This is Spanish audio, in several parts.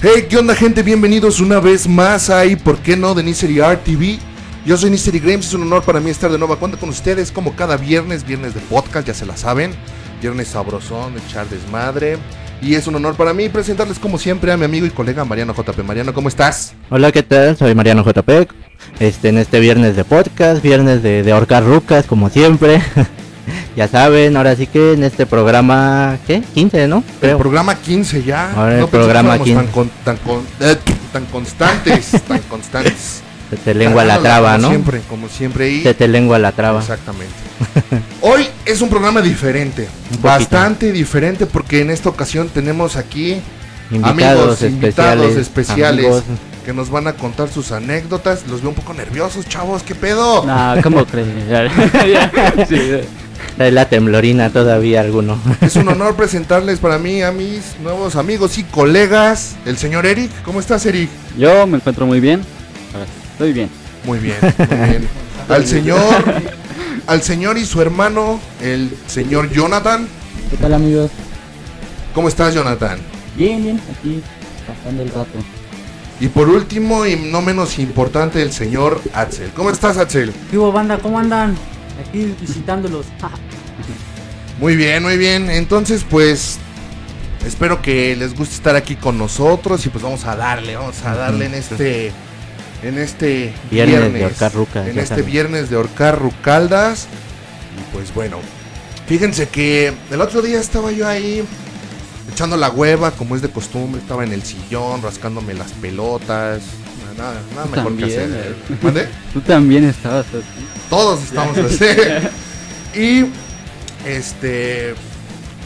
Hey, ¿qué onda gente? Bienvenidos una vez más a ¿Y por qué no? de Nisery Art TV. Yo soy Nisery Games, es un honor para mí estar de nueva cuenta con ustedes como cada viernes, viernes de podcast, ya se la saben. Viernes sabrosón, de echar desmadre. Y es un honor para mí presentarles como siempre a mi amigo y colega Mariano JP. Mariano, ¿cómo estás? Hola, ¿qué tal? Soy Mariano JP. Este, en este viernes de podcast, viernes de, de rucas, como siempre. ya saben, ahora sí que en este programa, ¿qué? 15, ¿no? El programa 15 ya. Ahora el no que programa fuéramos 15. Tan, con- tan, con- eh, tan constantes, tan constantes. Se te lengua la traba, como ¿no? Siempre, como siempre. Y Se te lengua la traba. Exactamente. Hoy es un programa diferente, Un bastante diferente porque en esta ocasión tenemos aquí Invitados amigos, invitados especiales. especiales amigos. que nos van a contar sus anécdotas. Los veo un poco nerviosos, chavos, ¿qué pedo? No, ¿cómo crees? Trae la temblorina todavía alguno. Es un honor presentarles para mí a mis nuevos amigos y colegas, el señor Eric. ¿Cómo estás, Eric? yo me encuentro muy bien. Estoy bien. Muy bien, muy bien. Al señor, al señor y su hermano, el señor Jonathan. ¿Qué tal amigos? ¿Cómo estás, Jonathan? Bien, bien, aquí pasando el rato. Y por último y no menos importante, el señor Axel. ¿Cómo estás, Axel? ¿Qué hubo, banda? ¿Cómo andan? Aquí visitándolos. Muy bien, muy bien. Entonces, pues, espero que les guste estar aquí con nosotros y pues vamos a darle, vamos a darle en este, en este Viernes de ahorcar rucas, en este saben. viernes de ahorcar rucaldas. Y pues bueno, fíjense que el otro día estaba yo ahí echando la hueva, como es de costumbre, estaba en el sillón rascándome las pelotas. Nada, nada Tú mejor que también, hacer. eh. ¿Mande? Tú también estabas así. Todos estamos así. y este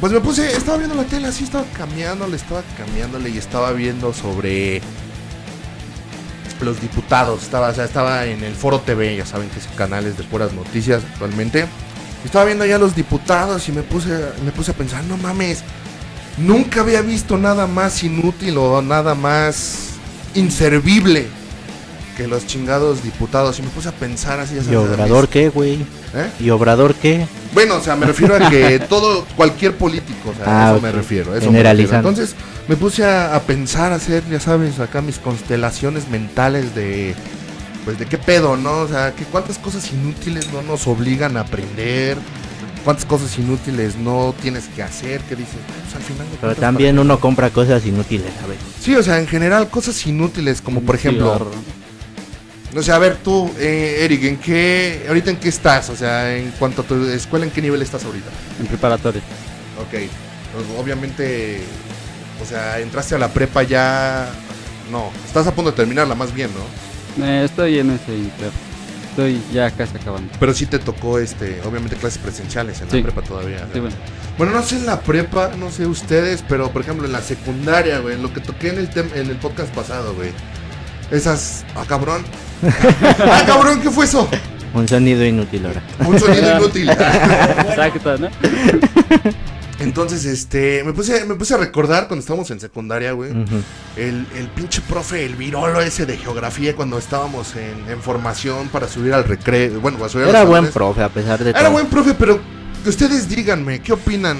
pues me puse, estaba viendo la tele así, estaba cambiándole, estaba cambiándole y estaba viendo sobre los diputados, estaba, o sea, estaba en el Foro TV, ya saben que es canales de puras noticias actualmente. Estaba viendo ya los diputados y me puse me puse a pensar, no mames, nunca había visto nada más inútil o nada más inservible que los chingados diputados y me puse a pensar así, ya ¿Y a Obrador qué, güey? ¿Eh? ¿Y Obrador qué? Bueno, o sea, me refiero a que todo, cualquier político, o sea, a Ah, eso ok. me refiero. a Eso me refiero. Generalizando. Entonces, me puse a, a pensar, a hacer, ya sabes, acá mis constelaciones mentales de, pues, de qué pedo, ¿no? O sea, que cuántas cosas inútiles no nos obligan a aprender, cuántas cosas inútiles no tienes que hacer, que dices, pues, al final de Pero también ¿para uno compra cosas inútiles, a ver. Sí, o sea, en general, cosas inútiles, como por ejemplo, Cigarro. o sea, a ver, tú, eh, Eric, ¿en qué, ahorita en qué estás? O sea, en cuanto a tu escuela, ¿en qué nivel estás ahorita? En preparatoria. Ok, pues, obviamente, o sea, entraste a la prepa ya... No, estás a punto de terminarla más bien, ¿no? Eh, estoy en ese inter. Estoy ya casi acabando. Pero sí te tocó, este, obviamente clases presenciales en Sí. la prepa todavía. Sí, bueno. Bueno, no sé en la prepa, no sé ustedes, pero por ejemplo en la secundaria, güey, lo que toqué en el, tem- en el podcast pasado, güey. Esas... Ah, cabrón. ah, cabrón, ¿qué fue eso? Un sonido inútil ahora. Un sonido inútil. Exacto, ¿no? Entonces, este, me puse, me puse a recordar cuando estábamos en secundaria, güey. El, el pinche profe, el virolo ese de geografía cuando estábamos en, en formación para subir al recreo. Bueno, para subir a Era los buen profe, a pesar de Era todo. buen profe, pero ustedes díganme, ¿qué opinan?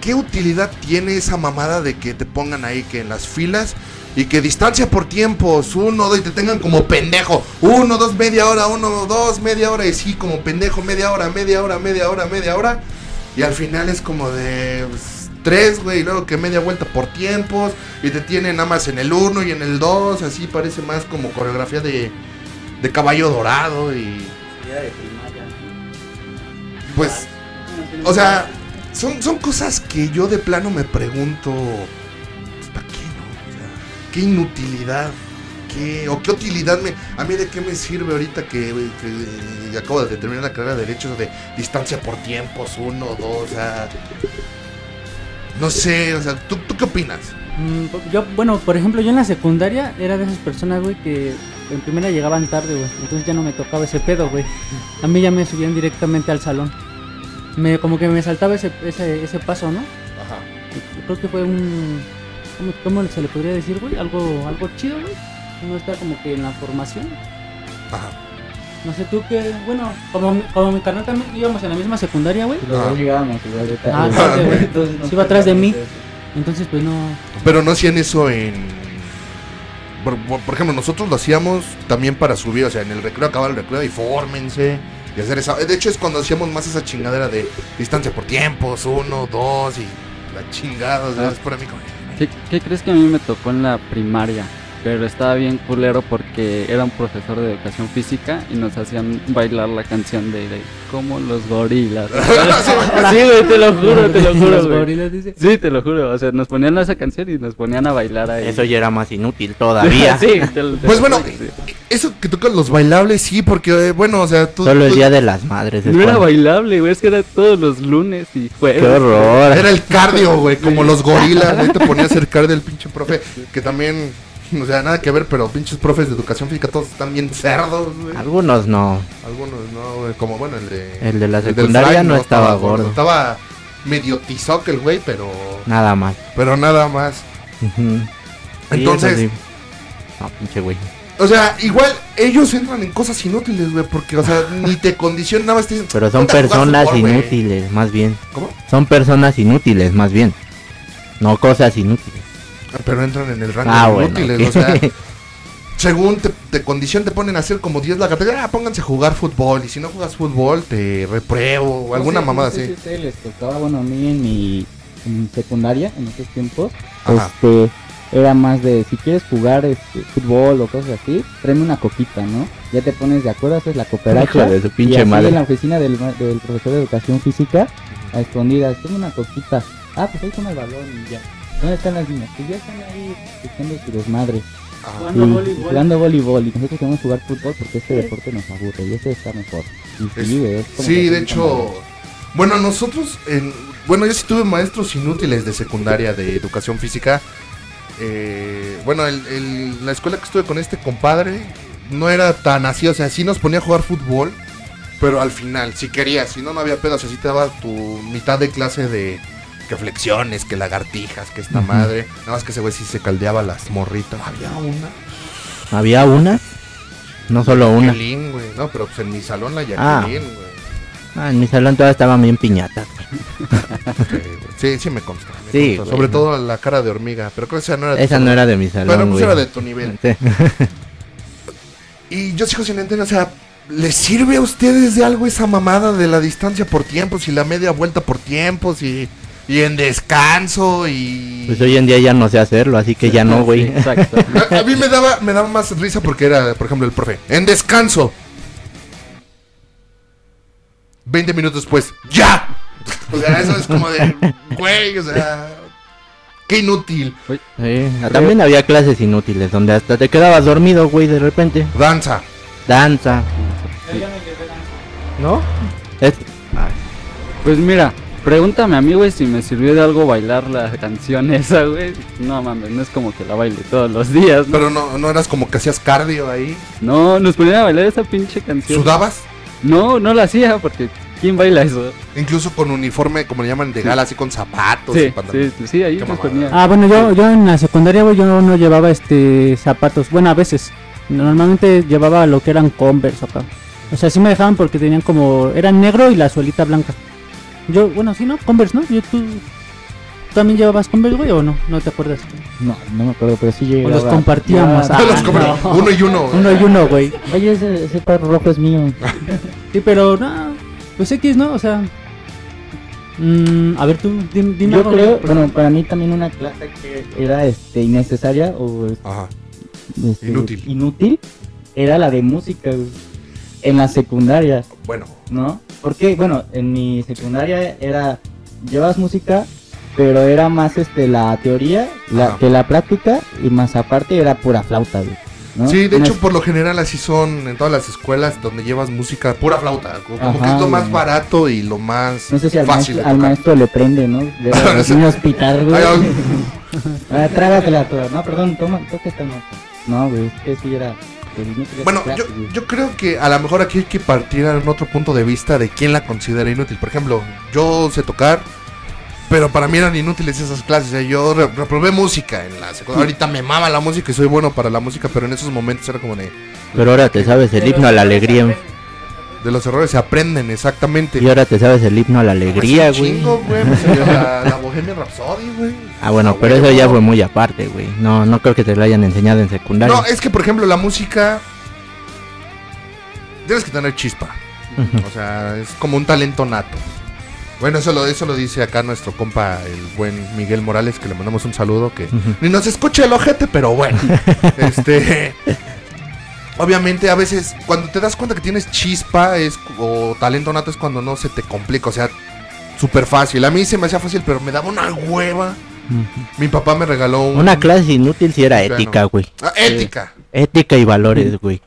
¿Qué utilidad tiene esa mamada de que te pongan ahí que en las filas y que distancia por tiempos, uno, dos, y te tengan como pendejo? Uno, dos, media hora, uno, dos, media hora, y sí, como pendejo, media hora, media hora, media hora, media hora. Y al final es como de pues, tres, güey, y luego que media vuelta por tiempos, y te tienen nada más en el uno y en el dos, así parece más como coreografía de, de caballo dorado y pues, o sea, son, son cosas que yo de plano me pregunto, ¿qué inutilidad? ¿Qué, ¿O qué utilidad me... A mí de qué me sirve ahorita que, que acabo de terminar la carrera de Derecho de distancia por tiempos, uno, dos, o sea... No sé, o sea, ¿tú, tú qué opinas? Mm, Yo, bueno, por ejemplo, yo en la secundaria era de esas personas, güey, que en primera llegaban tarde, güey. Entonces ya no me tocaba ese pedo, güey. A mí ya me subían directamente al salón. Me, como que me saltaba ese, ese, ese paso, ¿no? Ajá. Creo que fue un... ¿Cómo, cómo se le podría decir, güey? Algo, algo chido, güey. Uno está como que en la formación. Ajá. No sé tú qué... Bueno, como, mi- como mi carnal también íbamos en la misma secundaria, güey. Ah. llegábamos. Ah, güey. Entonces Se iba atrás de mí. Entonces, pues no... Pero no hacían eso en... por, por- por ejemplo, nosotros lo hacíamos también para subir, o sea, en el recreo acabar el recreo y fórmense. Y hacer esa. De hecho, es cuando hacíamos más esa chingadera de distancia por tiempos, uno, dos y la chingada. O sea, Ah. es para mí como. ¿Qué, crees que a mí me tocó en la primaria? Pero estaba bien culero porque era un profesor de educación física y nos hacían bailar la canción de, de como los gorilas. sí, güey, te lo juro, te lo juro, Los güey. gorilas, dice. Sí, te lo juro. O sea, nos ponían esa canción y nos ponían a bailar ahí. Eso ya era más inútil todavía. sí, te lo- te Pues lo bueno, juro que sí. eso que tocan los bailables, sí, porque, eh, bueno, o sea, tú. Solo el día de las madres. es No era bailable, güey. Es que era todos los lunes y jueves. Qué horror. Era el cardio, güey, como los gorilas. Ahí te ponía a hacer cardio el pinche profe. Que también, o sea, nada que ver, pero pinches profes de educación física todos están bien cerdos, güey. Algunos no. Algunos no, güey, como bueno, el de. El de la secundaria no estaba gordo. Estaba medio tizoc el güey, pero. Nada más. Pero nada más. Entonces- sí. No, pinche güey. O sea, igual ellos entran en cosas inútiles, güey, porque, o sea, ni te condicionan, nada más te dicen. Pero son "Ponte a jugar personas fútbol, güey". inútiles, más bien. ¿Cómo? Son personas inútiles, más bien. No cosas inútiles. Pero entran en el rango Ah, de bueno. inútiles, o sea. Según te, te condición te ponen a hacer como 10 lagartijas, ah, pónganse a jugar fútbol. Y si no juegas fútbol, te repruebo o alguna No sé- mamada no sé así. si ustedes les tocaba, bueno, a mí en mi, en mi secundaria, en esos tiempos, Ajá. este, era más de si quieres jugar este, fútbol o cosas así, tráeme una coquita, ¿no? Ya te pones de acuerdo, haces la cooperacha. De su y pinche así madre. en la oficina del, profesor de educación física, a escondidas, tengo una coquita. Ah, pues ahí toma el balón y ya. ¿Dónde están las niñas? Pues ya están ahí echando su desmadre. Ajá. Jugando Y- voleibol. Jugando voleibol. Y nosotros queremos jugar fútbol porque este deporte nos aburre y este está mejor. Y Es- sí, es Sí, que de hecho. Bueno, nosotros. En, bueno, yo sí tuve maestros inútiles de secundaria de educación física. Eh, bueno, el- el- la escuela que estuve con este compadre no era tan así. O sea, sí nos ponía a jugar fútbol. Pero al final, si querías, si no, no había pedo. O sea, sí te daba tu mitad de clase de. Que flexiones, que lagartijas, que esta madre. Nada más que ese güey sí se caldeaba las morritas. Había una. ¿Había una? No solo una. Jacqueline, güey. No, pero pues en mi salón la Ah. Jacqueline, güey. Ah, en mi salón todas estaban bien piñatas. Sí, sí me consta. me Sí, consta. güey. Sobre todo la cara de hormiga. Pero creo que esa no era de tu Esa salón. no era de mi salón, Pero pues güey. era de tu nivel. Sí. Y yo sigo sin entender, o sea, ¿les sirve a ustedes de algo esa mamada de la distancia por tiempos y la media vuelta por tiempos y, y en descanso y... Pues hoy en día ya no sé hacerlo, así que ya no, Sí, güey. exacto. A, a mí me daba, me daba más risa porque era, por ejemplo, el profe. En descanso. 20 minutos después. ¡Ya! O sea, eso es como de... Güey, o sea... Qué inútil. Sí, También había clases inútiles donde hasta te quedabas dormido, güey, de repente. Danza. Danza, ¿no? Es... Ay, Pues mira, pregúntame a mí, güey, si me sirvió de algo bailar la canción esa, güey. No mames, no es como que la baile todos los días, ¿no? Pero no, no eras como que hacías cardio ahí. No, nos ponían a bailar esa pinche canción. ¿Sudabas? No, no la hacía porque ¿quién baila eso? Incluso con uniforme, como le llaman, de gala, así con zapatos y Sí, pantalones. sí, sí, ahí nos mamada. ponía. Ah, bueno, yo, yo en la secundaria, güey, yo no llevaba este zapatos. Bueno, a veces. Normalmente llevaba lo que eran Converse acá. O sea, sí me dejaban porque tenían como... Eran negro y la suelita blanca. Yo, bueno, sí, ¿no? Converse, ¿no? Yo, ¿tú, ¿También llevabas Converse, güey, o no? ¿No te acuerdas? No, no me acuerdo, pero sí O llegaba. los compartíamos. Ah, Los no. Uno y uno. Uno y uno, güey. Oye, ese, ese par rojo es mío. Sí, pero no, pues X, ¿no? O sea, mm, a ver tú, dim- dime, Yo algo, creo, güey. bueno, para mí también una clase que era este innecesaria o Ajá. este, Inútil. inútil era la de música güey, en la secundaria, Bueno. ¿no? Porque bueno, en mi secundaria era llevas música, pero era más este la teoría la, que la práctica y más aparte era pura flauta, güey. ¿no? Sí, de hecho, por lo general así son en todas las escuelas donde llevas música pura flauta. Como Ajá, que es lo más barato y lo más No sé si al fácil maestro, al maestro le prende, ¿no? De los niños pitar, güey. Ah, trágatela toda. No, perdón, toma, toca esta nota. No, güey, es que sí era. Pues, Bueno, yo, güey. yo creo que a lo mejor aquí hay que partir en otro punto de vista de quién la considera inútil. Por ejemplo, yo sé tocar, pero para mí eran inútiles esas clases. o sea, yo re- reprobé música en la secundaria. Ahorita me mama la música y soy bueno para la música, pero en esos momentos era como de... Pero ahora te sabes el himno a la alegría. De los errores se aprenden, exactamente. Y ahora te sabes el himno a la alegría, Pues un güey. chingo, güey. salió la, la Bohemian Rhapsody, güey. Ah, bueno, A pero eso ya fue muy aparte, güey. No, no creo que te lo hayan enseñado en secundaria. No, es que por ejemplo la música. Tienes que tener chispa. O sea, es como un talento nato. Bueno, eso lo, eso lo dice acá nuestro compa, el buen Miguel Morales, que le mandamos un saludo. Que ni nos escucha el ojete, pero bueno. este. Obviamente, a veces, cuando te das cuenta que tienes chispa es, o talento nato, es cuando no se te complica. O sea, súper fácil. A mí se me hacía fácil, pero me daba una hueva. Mi papá me regaló un. Una clase inútil si era Bueno. ética, güey. Ah, ética. Ética y valores, güey.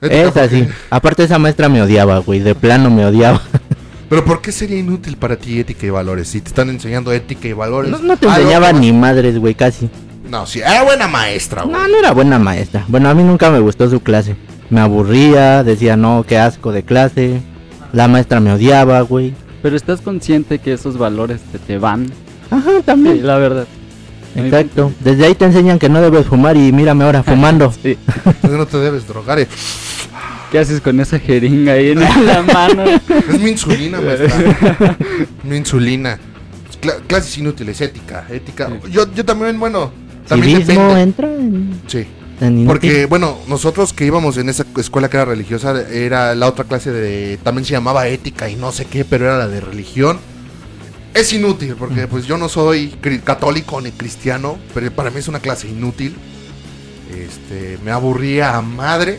Es así. porque- Aparte esa maestra me odiaba, güey. De plano me odiaba. Pero ¿por qué sería inútil para ti ética y valores? Si te están enseñando ética y valores. No, no te algo enseñaba ni madres, güey, casi. No, sí, era buena maestra, güey. No, no era buena maestra. Bueno, a mí nunca me gustó su clase. Me aburría, decía, no, qué asco de clase. La maestra me odiaba, güey. Pero estás consciente que esos valores te, te van. Ajá, Sí, también. la verdad. Exacto. Desde ahí te enseñan que no debes fumar y mírame ahora fumando. Sí. Entonces no te debes drogar. eh. ¿Qué haces con esa jeringa ahí en la mano? Es mi insulina, maestra. mi insulina. Cla- clases inútiles, ética, ética. Yo, yo también, bueno, también depende. entra en, Sí. en. Porque, bueno, nosotros que íbamos en esa escuela que era religiosa, era la otra clase de. También se llamaba ética y no sé qué, pero era la de religión. Es inútil, porque pues yo no soy católico ni cristiano, pero para mí es una clase inútil. Este, me aburría a madres.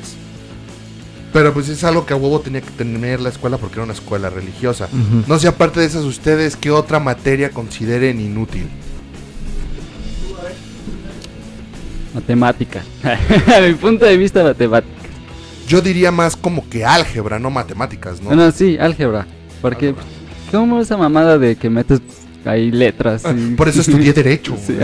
Pero pues es algo que a huevo tenía que tener la escuela porque era una escuela religiosa. No sé, aparte de esas, ustedes, ¿qué otra materia consideren inútil? Matemática. A mi punto de vista, matemática. Yo diría más como que álgebra, no matemáticas, ¿no? Bueno, sí, álgebra. Porque, Álgebra. ¿cómo esa mamada de que metes ahí letras? y- Por eso estudié Derecho. Sí.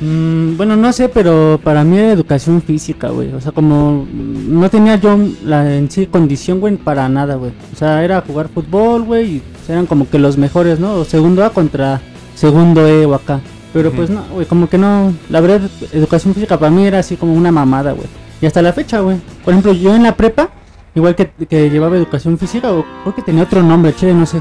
Mm, bueno, no sé, pero para mí era educación física, güey. O sea, como no tenía yo la en sí condición, güey, para nada, güey. O sea, era jugar fútbol, güey, y eran como que los mejores, ¿no? O segundo A contra segundo E o acá. Pero pues no, güey, como que no. La verdad, educación física para mí era así como una mamada, güey. Y hasta la fecha, güey. Por ejemplo, yo en la prepa, igual que, que llevaba educación física, o creo que tenía otro nombre, che, no sé.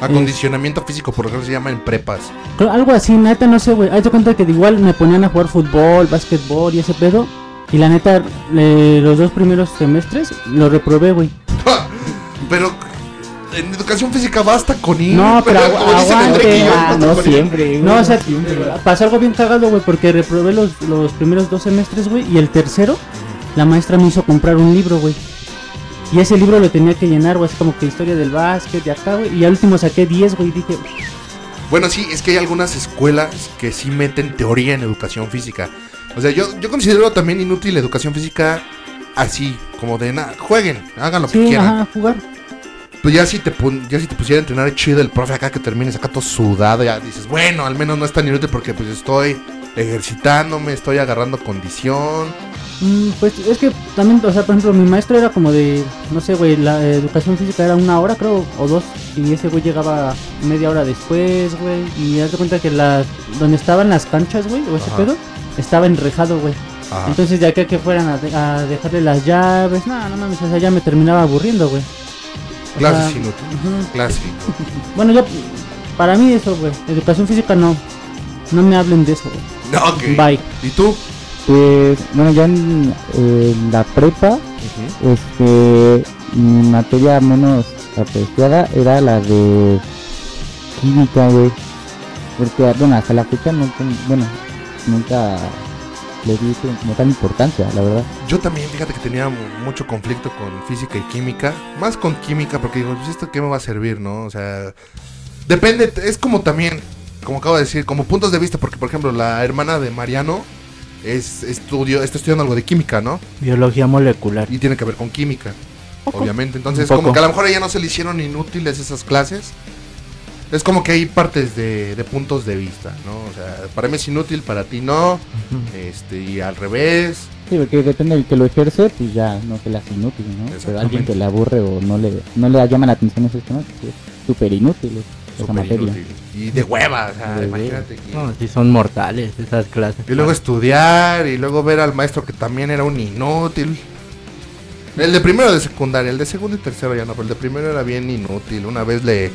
Acondicionamiento físico, por ejemplo, se llama en prepas. Algo así, neta, no sé, güey. Haz de cuenta que igual me ponían a jugar fútbol, básquetbol y ese pedo. Y la neta, le- los dos primeros semestres lo reprobé, güey. Pero en educación física basta con ir. No, pero agu- aguante, Enrique y yo, ah, no siempre, güey. No, o sea, pasó algo bien cagado, güey, porque reprobé los, los primeros dos semestres, güey. Y el tercero, la maestra me hizo comprar un libro, güey. Y ese libro lo tenía que llenar, güey, así como que historia del básquet de acá, güey. Y al último saqué 10, güey, y dije, Bueno, sí, es que hay algunas escuelas que sí meten teoría en educación física. O sea, yo, yo considero también inútil la educación física así, como de nada, jueguen, hagan lo que quieran. ajá, jugar. Pues ya si te ya si te pusiera a entrenar chido el profe acá que termines acá todo sudado, ya dices, bueno, al menos no es tan inútil porque pues estoy ejercitándome, estoy agarrando condición. Mm, pues es que también, o sea, por ejemplo, mi maestro era como de, no sé, güey, la eh, educación física era una hora, creo, o dos, y ese güey llegaba media hora después, güey, y haz de cuenta que las, donde estaban las canchas, güey, o ese Ajá. pedo, estaba enrejado, güey. Entonces de acá que fueran a, de- a dejarle las llaves, no, no mames, o sea, ya me terminaba aburriendo, güey. Clases sea, inútiles. ujú. Clase inútil. Bueno, yo, para mí eso, güey, educación física no, no me hablen de eso, güey. No, ok. Bye. ¿Y tú? Pues, bueno, ya en, en la prepa, este, mi materia menos apreciada era la de química, güey. Porque, bueno, hasta la fecha no, bueno, nunca le di como tal importancia, la verdad. Yo también, fíjate que tenía mu- mucho conflicto con física y química. Más con química, porque digo, pues esto qué me va a servir, ¿no? O sea, depende, es como también, como acabo de decir, como puntos de vista, porque por ejemplo, la hermana de Mariano es estudio, está estudiando algo de química, ¿no? Biología molecular. Y tiene que ver con química, obviamente. Entonces, como que a lo mejor a ella no se le hicieron inútiles esas clases. Es como que hay partes de, de puntos de vista, ¿no? O sea, para mí es inútil, para ti no. Este, y al revés. Sí, porque depende del que lo ejerce, pues ya no se le hace inútil, ¿no? Pero alguien que le aburre o no le, no le llama la atención esos temas, pues es súper inútil esa materia. inútil. Y de hueva, o sea, De imagínate. que- No, sí son mortales esas clases. Y luego estudiar y luego ver al maestro que también era un inútil. El de primero de secundaria, el de segundo y tercero ya no, pero el de primero era bien inútil. Una vez le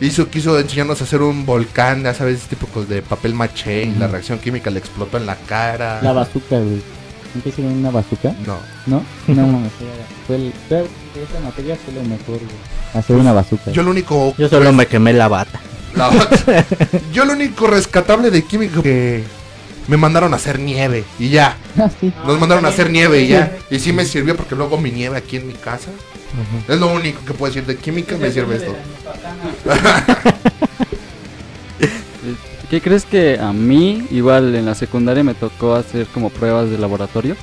hizo, quiso enseñarnos a hacer un volcán, ya sabes, típicos de papel maché y la reacción química le explotó en la cara. La bazooka, güey. ¿Nunca hicieron una bazooka? No. ¿No? No, no, fue el... Fue, esa materia fue lo mejor, güey. Hacer una bazooka. Yo lo único... Yo solo me quemé la bata. La- yo lo único rescatable de química que me mandaron a hacer nieve y ya. Ah, sí. Nos mandaron a hacer nieve y ya. Y sí me sirvió porque luego mi nieve aquí en mi casa. Es lo único que puedo decir de química, me sirve esto. ¿Qué crees que a mí, igual en la secundaria, me tocó hacer como pruebas de laboratorio?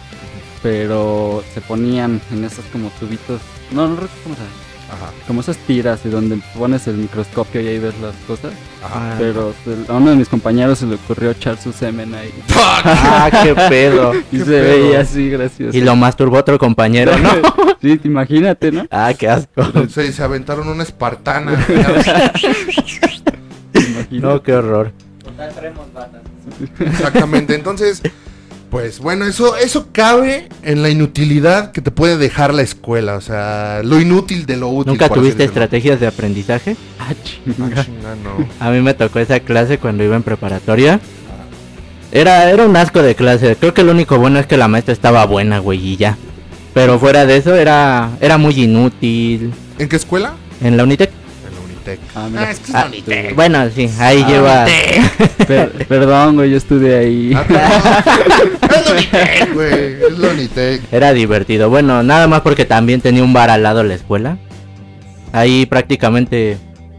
Pero se ponían en esos como tubitos. No, no recuerdo cómo se llama. Ajá, Como esas tiras de donde pones el microscopio y ahí ves las cosas. ajá. Pero se- a uno de mis compañeros se le ocurrió echar su semen ahí. Ah, qué pedo. Y Qué se pedo. veía así gracioso. Y lo masturbó otro compañero, ¿no? sí, te imagínate, ¿no? Ah, qué asco. Se, se aventaron una espartana. No, qué horror. Exactamente. Entonces, pues bueno, eso, eso cabe en la inutilidad que te puede dejar la escuela. O sea, lo inútil de lo útil. ¿Nunca tuviste estrategias de aprendizaje? Ah, Ah, chinga. chinga, no. A mí me tocó esa clase cuando iba en preparatoria. Era, era un asco de clase. Creo que lo único bueno es que la maestra estaba buena, güey, y ya. Pero fuera de eso era, era muy inútil. ¿En qué escuela? En la Unitec. En la Unitec. Ah, mira. es que es Ah, la Unitec. Bueno, sí, ahí lleva. Per- perdón, güey, yo estudié ahí. Perdón. es la Unitec, güey. Es la Unitec. Era divertido. Bueno, nada más porque también tenía un bar al lado de la escuela. Ahí prácticamente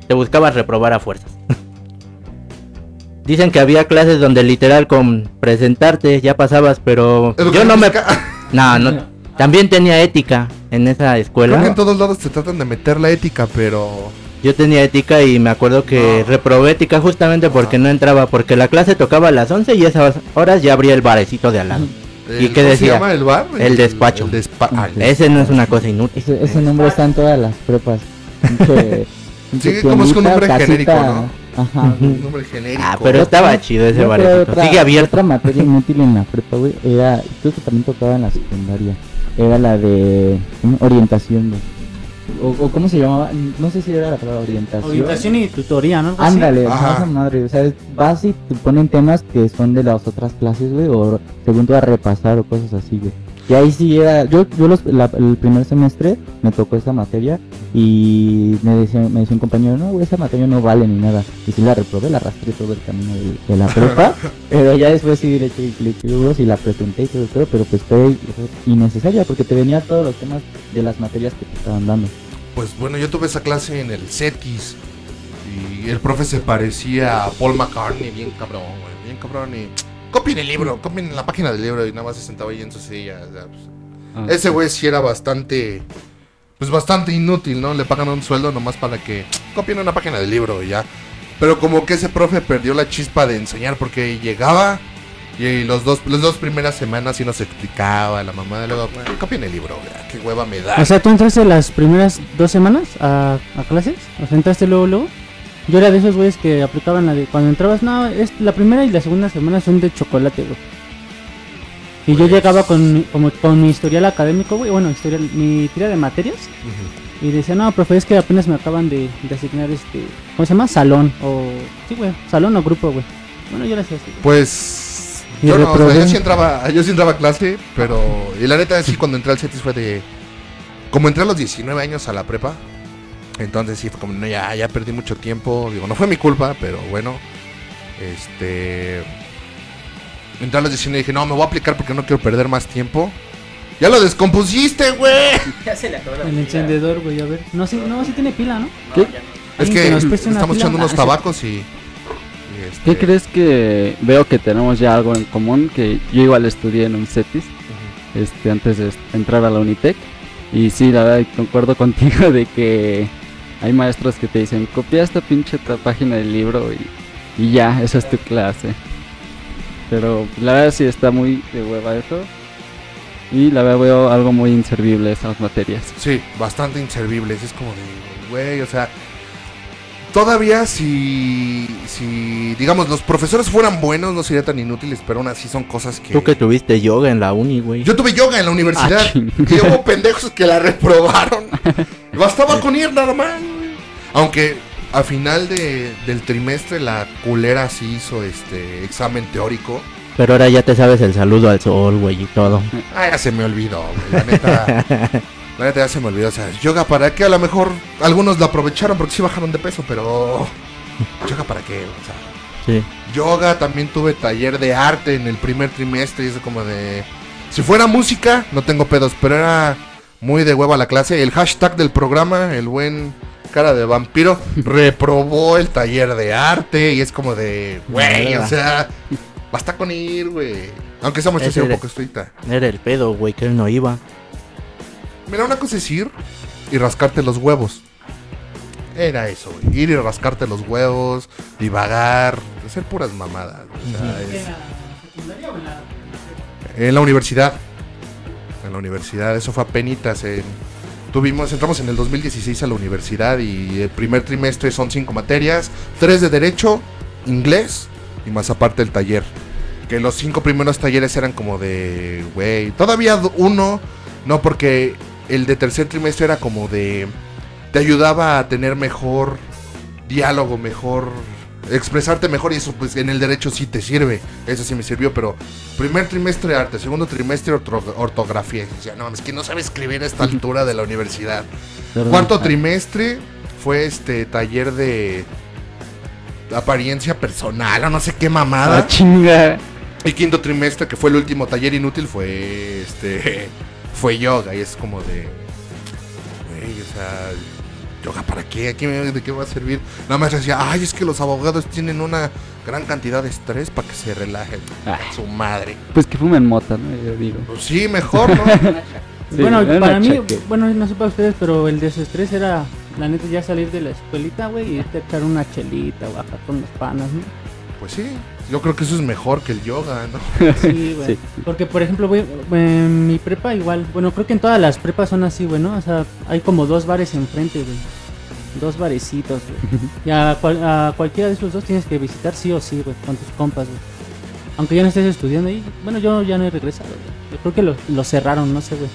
te buscabas reprobar a fuerzas. Dicen que había clases donde literal con presentarte ya pasabas, pero yo no me... No, no. También tenía ética en esa Creo que escuela. en todos lados te tratan de meter la ética, pero. Yo tenía ética y me acuerdo que No. reprobé ética justamente porque no entraba, porque la clase tocaba a las 11 y esas horas ya abría el barecito de al lado. ¿Y qué ¿cómo decía? se llama el bar? El despacho. El despa- ah, el- Ese no es una cosa inútil. Ese, ese nombre está en todas las prepas. Sí, como es un nombre genérico. ¿no? Ajá. Un nombre genérico. Ah, pero estaba chido ese barecito. Sigue abierto. Otra materia inútil en la prepa, güey, era, creo que también tocaba en la secundaria. Era la de ¿cómo? orientación, güey. O, o cómo se llamaba, no sé si era la palabra orientación. Orientación y tutoría, ¿no? Algo así. Ándale, Ajá. esa madre, o sea, es- vas y te ponen temas que son de las otras clases, güey, o según tú a repasar o cosas así, güey. Y ahí sí era, yo, yo los- la- el primer semestre me tocó esa materia y me decía, me decía un compañero, no, esa materia no vale ni nada. Y sí la reprobé, la arrastré todo el camino de, de la prepa, pero ya después sí le eché huevos y la presenté y todo, pero, pero pues fue fue innecesaria porque te venía todos los temas de las materias que te estaban dando. Pues bueno, yo tuve esa clase en el CETIS. Y el profe se parecía a Paul McCartney, bien cabrón, güey. Bien cabrón. Y. Copien el libro, copien la página del libro. Y nada más se sentaba ahí en su silla. o sea, pues, Ah, Ese güey sí era bastante. Pues bastante inútil, ¿no? Le pagan un sueldo nomás para que copien una página del libro y ya. Pero como que ese profe perdió la chispa de enseñar porque llegaba y los dos, las dos primeras semanas sí nos explicaba la mamá. Luego, "Bueno, copien el libro, güey, qué hueva me da. O sea, ¿tú entraste las primeras dos semanas a, a clases? O sea, ¿entraste luego, luego? Yo era de esos güeyes que aplicaban la de cuando entrabas, no, es la primera y la segunda semana son de chocolate, güey. Y yo Pues- llegaba con, como, con mi historial académico, güey, bueno, historial, mi tira de materias. Y decía, no, profe, es que apenas me acaban de, de asignar este, ¿cómo se llama? Salón, o, sí, güey, salón o grupo, güey. Bueno, yo le hacía así. Pues Y yo no, o sea, yo sí entraba, yo sí entraba a clase, pero y la neta sí cuando entré al CETIS fue de como entré a los 19 años a la prepa, entonces sí fue como no ya ya perdí mucho tiempo, digo, no fue mi culpa, pero bueno, este entré a los 19 y dije, "No, me voy a aplicar porque no quiero perder más tiempo." Ya lo descompusiste, güey. El encendedor, güey, a ver. No, sí, no, sí tiene pila, ¿no? ¿Qué, Es que estamos echando unos Ah, tabacos y, y este, ¿Qué crees que veo que tenemos ya algo en común? Que yo igual estudié en un CETIS este, antes de entrar a la Unitec. Y sí, la verdad, concuerdo contigo de que hay maestros que te dicen, copia esta pinche página del libro y, y ya, esa es tu clase. Pero la verdad sí está muy de hueva eso. Y la verdad veo algo muy inservible esas materias. Sí, bastante inservibles. Es como de, güey, o sea, todavía si, si, digamos, los profesores fueran buenos, no sería tan inútiles, pero aún así son cosas que... Tú que tuviste yoga en la uni, güey. Yo tuve yoga en la universidad Ah, y hubo pendejos que la reprobaron. Bastaba con ir nada más. Aunque a final de- del trimestre la culera sí hizo este examen teórico. Pero ahora ya te sabes el saludo al sol, güey, y todo. Ah, ya se me olvidó, güey. La neta. La neta ya se me olvidó. O sea, yoga para qué? A lo mejor algunos lo aprovecharon porque sí bajaron de peso, pero. Yoga para qué? O sea, Sí. yoga, también tuve taller de arte en el primer trimestre y es como de... Si fuera música, no tengo pedos, pero era muy de hueva la clase. El hashtag del programa, el buen cara de vampiro, reprobó el taller de arte y es como de... Güey, o sea, basta con ir, güey. Aunque esa muestra Ese sea un poco estricta. Era el pedo, güey, que él no iba. Mira, una cosa es ir y rascarte los huevos. Era eso, güey. Ir y rascarte los huevos, divagar, hacer puras mamadas. o sea, es- secundaria o en la.? Universidad. En la universidad, eso fue apenas en... Tuvimos, entramos en el 2016 a la universidad y el primer trimestre son cinco materias, tres de derecho, inglés y más aparte el taller. Que los cinco primeros talleres eran como de, güey, todavía uno, no porque el de tercer trimestre era como de, te ayudaba a tener mejor diálogo, mejor expresarte mejor y eso pues en el derecho sí te sirve, eso sí me sirvió, pero primer trimestre arte, segundo trimestre ortografía, y decía, no, es que no sabe escribir a esta altura de la universidad. Perdón. Cuarto trimestre fue este taller de apariencia personal o no sé qué mamada. Ah, chinga. Y quinto trimestre, que fue el último taller inútil, fue este fue yoga. Y es como de. Güey, o sea. ¿Yoga para qué? ¿Aquí me- ¿De qué va a servir? Nada más decía, ay, es que los abogados tienen una gran cantidad de estrés para que se relajen. Ah. Su madre. Pues que fumen mota, ¿no? Yo digo. Pues sí, mejor, ¿no? Sí, bueno, para mí, chaqueta. bueno, no sé para ustedes, pero el desestrés era, la neta, ya salir de la escuelita, güey, y irte a echar una chelita o bajar con los panas, ¿no? Pues sí. Yo creo que eso es mejor que el yoga, ¿no? Sí, güey. Sí. Porque, por ejemplo, güey, en mi prepa igual, bueno, creo que en todas las prepas son así, güey, ¿no? O sea, hay como dos bares enfrente, güey. Dos barecitos, güey. Y a, cual- a cualquiera de esos dos tienes que visitar sí o sí, güey, con tus compas, güey. Aunque ya no estés estudiando ahí, bueno, yo ya no he regresado, güey. Yo creo que lo, lo cerraron, no sé, güey.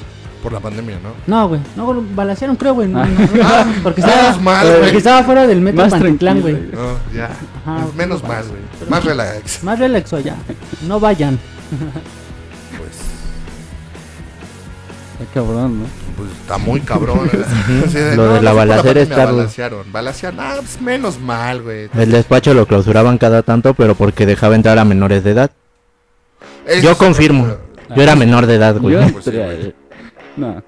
Por la pandemia, ¿no? No, güey, no, lo balacearon, creo, güey. no, Ah. no, no, Ah, porque menos estaba, mal, porque güey. estaba fuera del metro Más Pantitlán, güey. güey. No, ya. Ajá, Menos no, mal, güey. Más relax. Más relaxo allá. No vayan. Pues, Está cabrón, ¿no? pues está muy cabrón. ¿eh? Lo de la por balacera está rudo. Balacearon. Balacearon. Ah, pues menos mal, güey. El despacho lo clausuraban cada tanto, pero porque dejaba entrar a menores de edad. Eso Yo confirmo. Yo era menor de edad, güey. Yo pues sí, güey. No.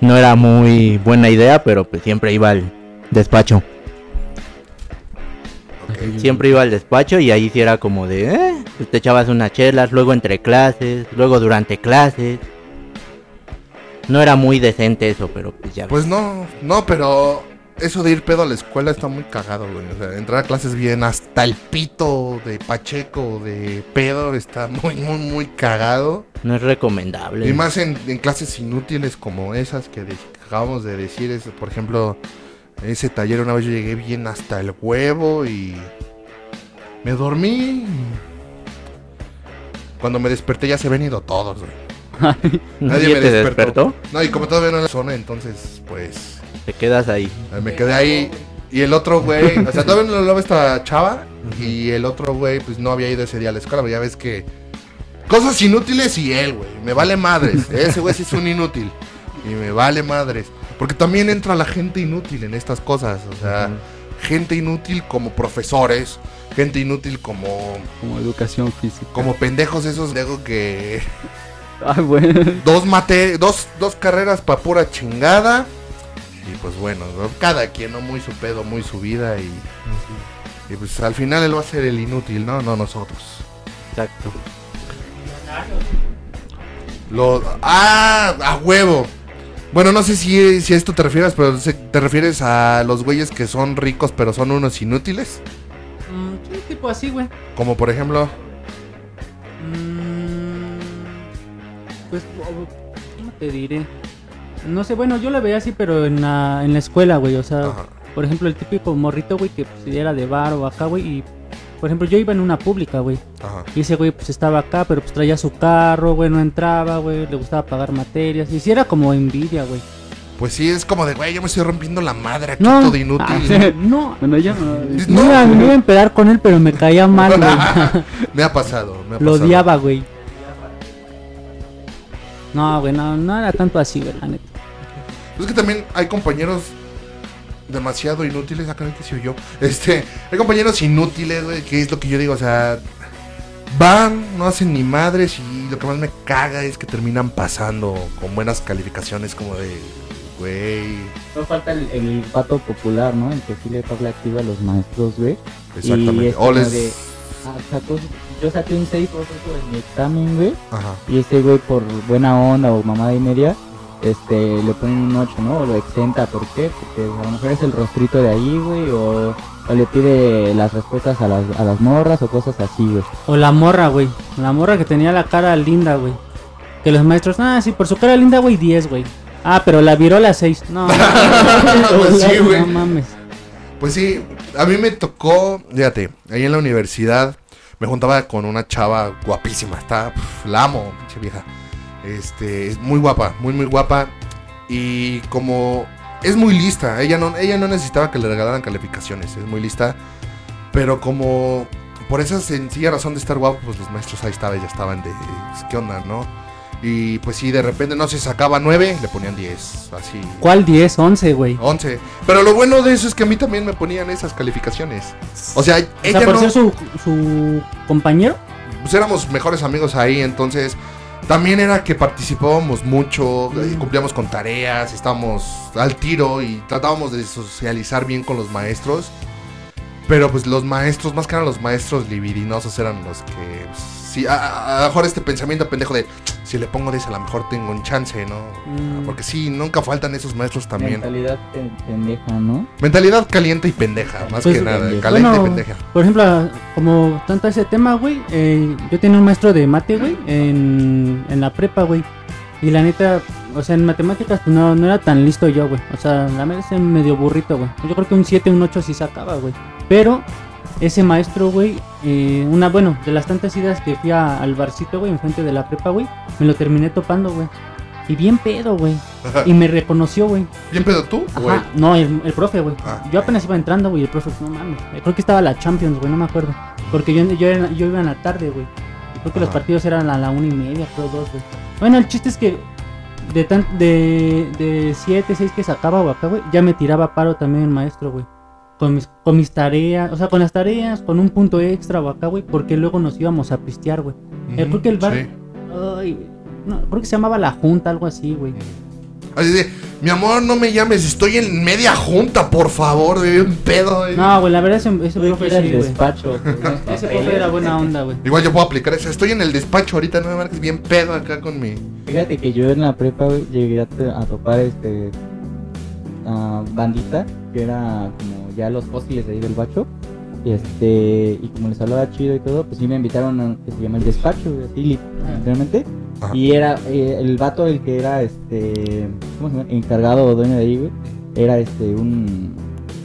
No era muy buena idea, pero pues siempre iba al despacho. Siempre iba al despacho y ahí sí era como de, eh, pues te echabas unas chelas, luego entre clases, luego durante clases. No era muy decente eso, pero pues ya. Pues no, no, pero eso de ir pedo a la escuela está muy cagado, güey. O sea, entrar a clases bien hasta el pito de Pacheco, de pedo, está muy, muy, muy cagado. no es recomendable. Y más en, en clases inútiles como esas que de- que acabamos de decir, es, por ejemplo, ese taller una vez yo llegué bien hasta el huevo y me dormí. Cuando me desperté ya se habían ido todos, güey. Nadie te despertó. No, y como todavía no era zona, entonces, pues, Te quedas ahí. me quedé ahí. Y el otro güey, o sea, todavía no lo esta chava. Y el otro güey, pues no había ido ese día a la escuela, pero ya ves que. Cosas inútiles y él, güey. Me vale madres. Ese güey sí es un inútil. Y me vale madres. Porque también entra la gente inútil en estas cosas. O sea, gente inútil como profesores. Gente inútil como. Como educación física. Como pendejos esos de que. Ay, bueno. dos mate, dos, dos carreras pa' pura chingada. Y pues bueno, ¿no? cada quien, ¿no? Muy su pedo, muy su vida y, y pues al final él va a ser el inútil, ¿no? No nosotros. Exacto. Lo, ah, a huevo. Bueno, no sé si, si a esto te refieres, pero se- te refieres a los güeyes que son ricos pero son unos inútiles. Mm, sí, tipo así, güey. Como por ejemplo, Mm, pues, ¿cómo te diré? No sé, bueno, yo la veía así, pero en la, en la escuela, güey. O sea, ajá, por ejemplo, el típico morrito, güey, que pues, era de bar o acá, güey, y por ejemplo, yo iba en una pública, güey. Ajá. Y ese güey pues estaba acá, pero pues traía su carro, güey, no entraba, güey, le gustaba pagar materias. Y sí era como envidia, güey. Pues sí, es como de, güey, yo me estoy rompiendo la madre aquí No, todo inútil. ah, no, Bueno, yo no. No, iba, me iba a empedar con él, pero me caía mal, güey. me ha pasado, me ha Lo pasado. odiaba, güey. No, güey, no, no era tanto así, güey, la neta. Es que también hay compañeros demasiado inútiles, acá no sé yo. Este, hay compañeros inútiles, güey, que es lo que yo digo, o sea, van, no hacen ni madres y lo que más me caga es que terminan pasando con buenas calificaciones como de, güey, No falta el, el pato popular, ¿no? El que sí le habla activa a los maestros, güey. Y exactamente. es les- de, ah, sacó- yo saqué un 6 por en mi examen, güey. Ajá. Y ese güey por buena onda o mamada y media, este, le ponen un 8, ¿no? O lo exenta, ¿por qué? Porque a lo mejor es el rostrito de ahí, güey, o, o le pide las respuestas a las, a las morras o cosas así, güey. O la morra, güey. La morra que tenía la cara linda, güey. Que los maestros, ah, sí, por su cara linda, güey, 10, güey. Ah, pero la viró la 6. No, Pues sí, güey. no mames. Pues sí, a mí me tocó, fíjate, ahí en la universidad me juntaba con una chava guapísima, está, pf, la amo, pinche vieja. Este, es muy guapa, muy muy guapa y como es muy lista, ella no ella no necesitaba que le regalaran calificaciones, es muy lista, pero como por esa sencilla razón de estar guapo, pues los maestros ahí estaban, ya estaban de pues, qué onda, ¿no? Y pues sí, de repente no se sacaba 9, le ponían 10, así. ¿Cuál 10? 11, güey. 11. Pero lo bueno de eso es que a mí también me ponían esas calificaciones. O sea, O ella sea, por no. ser su, su compañero. Pues éramos mejores amigos ahí, entonces. También era que participábamos mucho, eh, cumplíamos con tareas, estábamos al tiro y tratábamos de socializar bien con los maestros. Pero pues los maestros, más que nada los maestros libidinosos eran los que... pues, sí, a, lo mejor este pensamiento pendejo de, si le pongo 10 a lo mejor tengo un chance, ¿no? Mm. Porque sí, nunca faltan esos maestros también. Mentalidad pen- pendeja, ¿no? Mentalidad caliente y pendeja, más Pues, que nada. pendeja. Caliente Bueno, y pendeja. Por ejemplo, como tanto ese tema, güey, eh, yo tenía un maestro de mate, güey, en, en la prepa, güey. Y la neta, o sea, en matemáticas pues, no, no era tan listo yo, güey. O sea, la verdad es medio burrito, güey. Yo creo que un 7, un 8 sí sacaba, güey. Pero ese maestro, güey, eh, una, bueno, de las tantas idas que fui a- al barcito, güey, enfrente de la prepa, güey, me lo terminé topando, güey. Y bien pedo, güey. Y me reconoció, güey. ¿Bien pedo tú? güey? Ajá, no, el, el profe, güey. Ah. Yo apenas iba entrando, güey, el profe, no mames. Creo que estaba la Champions, güey, no me acuerdo. Porque yo, yo, era- yo iba en la tarde, güey. Creo que los partidos eran a la una y media, creo dos, güey. Bueno, el chiste es que de tan, de, de siete, seis que sacaba, güey, acá, güey, ya me tiraba paro también el maestro, güey. Con mis, con mis tareas, o sea, con las tareas, con un punto extra, o acá, güey, porque luego nos íbamos a pistear, güey. Eh, creo que el bar- Sí. Ay, güey, no, creo que se llamaba La Junta, algo así, güey. Así de, mi amor, no me llames, estoy en media junta, por favor, de un pedo. eh". No, güey, la verdad ese, ese Güey, profe era el güey. despacho. Ese profe era buena onda, güey. Igual yo puedo aplicar eso. Estoy en el despacho ahorita, no me marques bien pedo acá con mi. Fíjate que yo en la prepa güey, llegué a, a topar este ah, bandita que era como ya los fósiles de ahí del bacho. Y este y como les hablaba chido y todo pues sí me invitaron a que se llama el despacho güey, así li- literalmente. Ajá. y era eh, el vato el que era este ¿cómo se llama? encargado o dueño de ahí güey era este un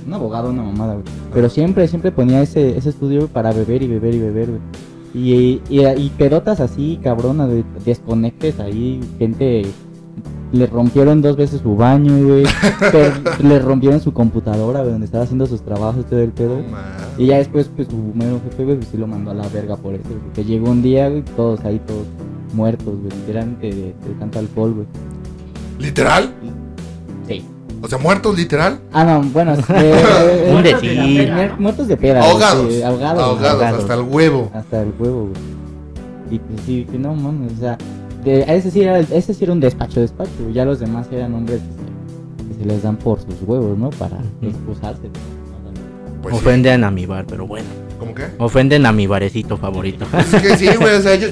un abogado una mamada güey. Pero siempre siempre ponía ese ese estudio para beber y beber y beber güey. Y, y, y pedotas así, cabronas, de desconectes ahí, gente le rompieron dos veces su baño, güey. le rompieron su computadora, güey, donde estaba haciendo sus trabajos, todo el pedo. Y ya después, pues su mero jefe, güey, pues sí lo mandó a la verga por eso, güey. Que llegó un día, güey, todos ahí, todos muertos, güey. Literalmente de, de tanto alcohol, güey. ¿Literal? Sí. O sea, muertos literal. Ah, no, bueno, eh, Un muertos de decir. peda, muertos de peda. Ahogados. sí, ahogados. Ahogados, hasta el huevo. hasta el huevo, güey. Y pues sí, que no mames, o sea, de, ese, sí era, ese sí era un despacho, despacho, ya los demás eran hombres que se, que se les dan por sus huevos, ¿no? Para excusarse. ¿no? Pues sí. Ofenden a mi bar, pero bueno. ¿Cómo qué? Ofenden a mi barecito favorito. Pues es que sí, güey, o sea, yo.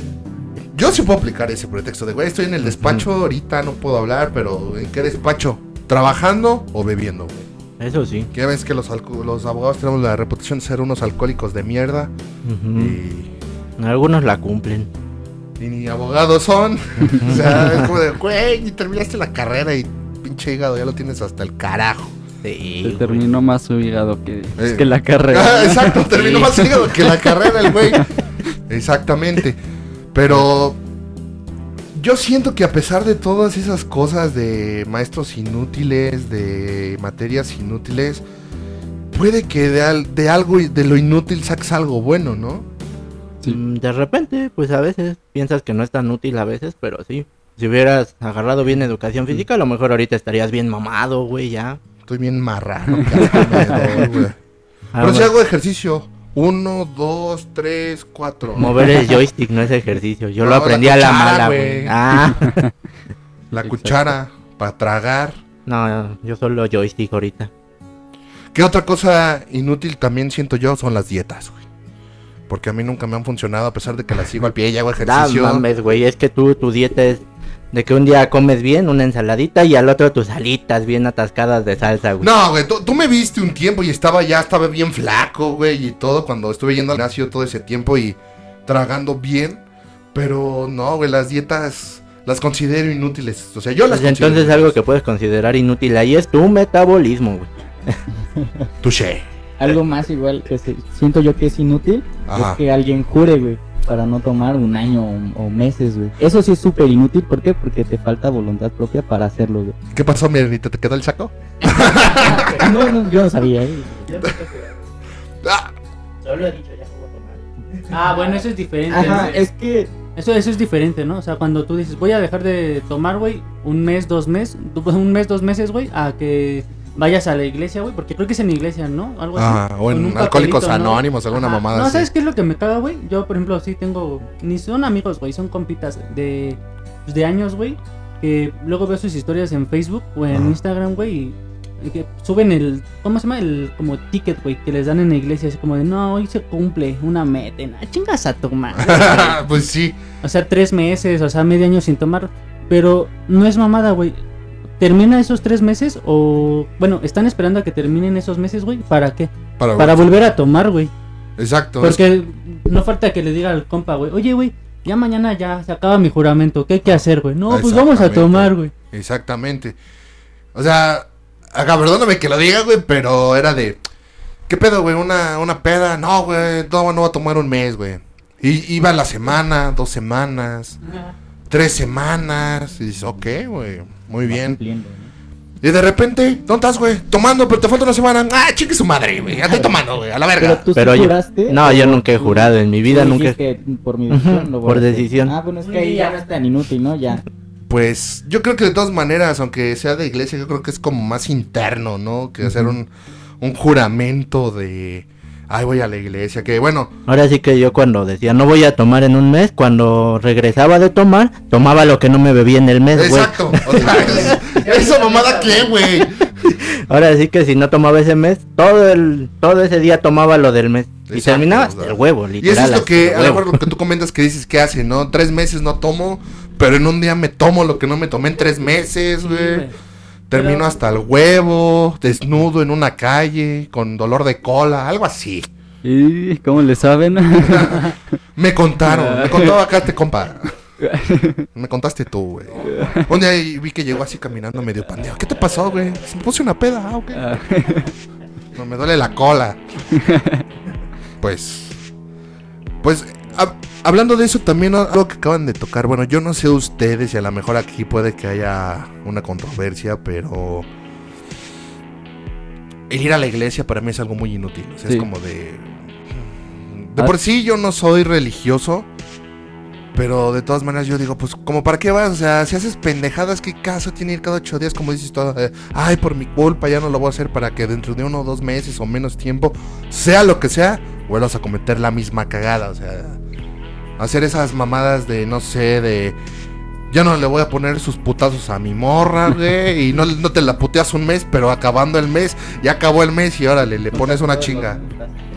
Yo sí puedo aplicar ese pretexto de, güey, estoy en el despacho, ahorita no puedo hablar, pero ¿en qué despacho? ¿Trabajando o bebiendo, güey? Eso sí. Que ves que los, los abogados tenemos la reputación de ser unos alcohólicos de mierda y, Algunos la cumplen. Y ni abogados son. o sea, es como de, güey, y terminaste la carrera y pinche hígado ya lo tienes hasta el carajo. Sí, Se terminó más su hígado que, Eh. que la Ah, carrera. exacto, terminó Sí. más hígado que la carrera el güey. Exactamente. Pero yo siento que a pesar de todas esas cosas de maestros inútiles, de materias inútiles, puede que de, al- de algo y- de lo inútil saques algo bueno, ¿no? Sí. Mm, De repente, pues a veces piensas que no es tan útil a veces, pero sí. Si hubieras agarrado bien educación física, a lo mejor ahorita estarías bien mamado, güey, ya. Estoy bien marrano, cabrón, güey. Ah, Pero si hago ejercicio. Uno, dos, tres, cuatro. Mover el joystick no es ejercicio. Yo No, lo la aprendí a la mala, güey. güey. Ah, La Exacto. cuchara para tragar. no, yo solo joystick ahorita. ¿Qué otra cosa inútil también siento yo son las dietas, güey? Porque a mí nunca me han funcionado a pesar de que las sigo al pie y hago ejercicio. mames, güey, es que tú, tu dieta es de que un día comes bien, una ensaladita, y al otro tus alitas bien atascadas de salsa, güey. No, güey, tú, tú me viste un tiempo y estaba ya, estaba bien flaco, güey, y todo cuando estuve yendo al gimnasio todo ese tiempo y tragando bien. Pero no, güey, las dietas las considero inútiles. O sea, yo las Pues entonces considero algo que puedes considerar inútil ahí es tu metabolismo, güey. Touché. Algo más igual que se- siento yo que es inútil Ajá. es que alguien jure, güey, para no tomar un año o, o meses, güey. Eso sí es súper inútil, ¿por qué? Porque te falta voluntad propia para hacerlo, güey. ¿Qué pasó, mi Arenita? ¿Te quedó el saco? No, no, yo no sabía, ¿eh? Ah, Solo he dicho ya cómo tomar. Ah, bueno, eso es diferente. Ajá, es que Eso, eso es diferente, ¿no? O sea, cuando tú dices, voy a dejar de tomar, güey, un mes, dos meses, un mes, dos meses, güey, a que vayas a la iglesia, güey, porque creo que es en iglesia, ¿no? Algo así. Ah, o en Alcohólicos ¿no? Anónimos, alguna Ajá. mamada No, así. ¿sabes qué es lo que me caga, güey? Yo, por ejemplo, sí tengo, ni son amigos, güey, son compitas de, pues, de años, güey, que luego veo sus historias en Facebook o en Ajá. Instagram, güey, y que suben el, ¿cómo se llama? El como ticket, güey, que les dan en la iglesia, así como de, no, hoy se cumple una meta, chingas a tu madre. pues sí. O sea, tres meses, o sea, medio año sin tomar. Pero no es mamada, güey. ¿Termina esos tres meses? O, bueno, están esperando a que terminen esos meses, güey. ¿Para qué? Para, Para volver a tomar, güey. Exacto. es Porque no falta que le diga al compa, güey. Oye, güey, ya mañana ya se acaba mi juramento. ¿Qué hay que hacer, güey? No, pues vamos a tomar, güey. Exactamente. O sea, acá, perdóname que lo diga, güey, pero era de. ¿Qué pedo, güey? ¿Una, una peda? No, güey, no, no va a tomar un mes, güey. Y iba la semana, dos semanas, tres semanas. Y dices, ok, güey, muy bien. cumpliendo, ¿no? Y de repente, ¿dónde estás, güey? Tomando, pero te falta una semana. Ah, chique su madre, güey. Ya estoy tomando, güey, a la Pero verga. tú Pero sí yo- juraste. no, yo nunca he tú- jurado en mi vida, tú nunca por mi decisión. Lo por decisión. Ah, bueno, es que ahí ya no es tan inútil, ¿no? Ya. Pues yo creo que de todas maneras, aunque sea de iglesia, yo creo que es como más interno, ¿no? Que hacer un, un juramento de. Ay, voy a la iglesia. Que bueno, Ahora sí que yo cuando decía no voy a tomar en un mes, cuando regresaba de tomar, tomaba lo que no me bebía en el mes, güey. exacto. O sea, es- ¿esa mamada qué, güey? Ahora sí que si no tomaba ese mes, todo el todo ese día tomaba lo del mes. Y terminaba o hasta sea. el huevo, Y literal. eso es lo que, a lo mejor lo que tú comentas que dices que hace, ¿no? Tres meses no tomo, pero en un día me tomo lo que no me tomé en tres meses, güey. Termino Pero- hasta el huevo, desnudo en una calle, con dolor de cola, algo así. ¿Y cómo le saben? Me contaron, me contaba acá este compa. Me contaste tú, güey. Un día vi que llegó así caminando medio pandeado. ¿Qué te pasó, güey? Se me puse una peda, ah, ok. Ah, No, me duele la cola. Pues. Pues, hab- hablando de eso, también algo que acaban de tocar. Bueno, yo no sé ustedes y a lo mejor aquí puede que haya una controversia, pero. El ir a la iglesia para mí es algo muy inútil. O sea, Sí. es como de. De Ah. por sí yo no soy religioso. Pero de todas maneras yo digo, pues, como para qué vas? O sea, si haces pendejadas, ¿qué caso tiene ir cada ocho días? Como dices todo, eh, ay, por mi culpa ya no lo voy a hacer para que dentro de uno o dos meses o menos tiempo, sea lo que sea, vuelvas a cometer la misma cagada. O sea, hacer esas mamadas de, no sé, de... Ya no le voy a poner sus putazos a mi morra, güey. Y no, no te la puteas un mes, pero acabando el mes, ya acabó el mes y órale, le pones una chinga.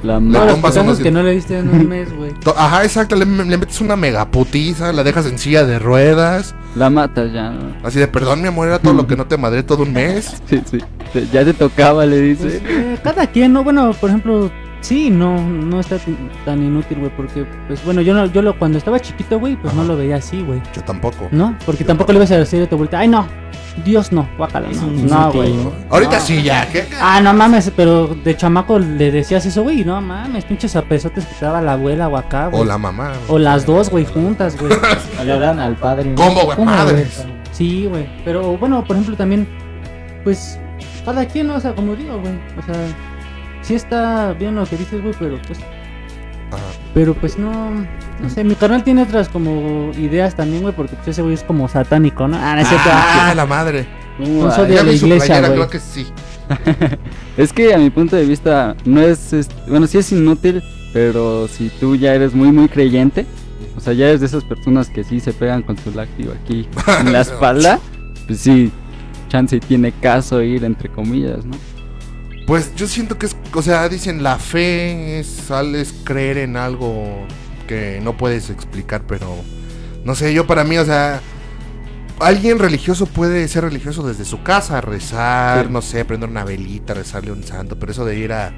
la Le unos- que no le diste en un mes, güey. Ajá, exacto, le, le metes una mega putiza, la dejas en silla de ruedas. la matas ya. ¿no? Así de, perdón, mi amor, era todo lo que no te madré todo un mes. Sí, sí. Ya te tocaba, le Pues, dice. eh, cada quien, ¿no? Bueno, por ejemplo, sí, no, no está tan inútil, güey, porque, pues bueno, yo no, yo lo, cuando estaba chiquito, güey, pues no lo veía así, güey. Yo tampoco. ¿No? Porque Yo tampoco le ibas a decir a tu abuelita, ay, no, Dios no, guácala, no, no, güey. Ahorita No. sí, ya. ¿qué? Ah, no mames, pero de chamaco le decías eso, güey, no mames, pinches apesotes que te daba la abuela o acá, güey. O la mamá. O las dos, güey, juntas, güey. Le hablan al padre. ¿no? ¿Cómo, güey? ¿Cómo, Madres. Sí, güey. Pero bueno, por ejemplo, también, pues, cada quien, ¿no? o sea, como digo, güey. O sea, sí está bien lo que dices, güey, pero pues, Ajá. pero pues no, no sé, mi carnal tiene otras como ideas también, güey, porque pues ese güey es como satánico, ¿no? Ah, no es cierto. Ah, la madre. Eso ay, de la iglesia, playera, güey. creo que sí. Es que a mi punto de vista no es, es- bueno, sí es inútil, pero si tú ya eres muy muy creyente, o sea, ya eres de esas personas que sí se pegan con su láctigo aquí en la espalda, pues sí, chance y tiene caso ir entre comillas, ¿no? Pues yo siento que es, o sea, dicen la fe es, es creer en algo que no puedes explicar, pero no sé, yo para mí, o sea, alguien religioso puede ser religioso desde su casa, rezar, Sí. no sé, prender una velita, rezarle a un santo, pero eso de ir a...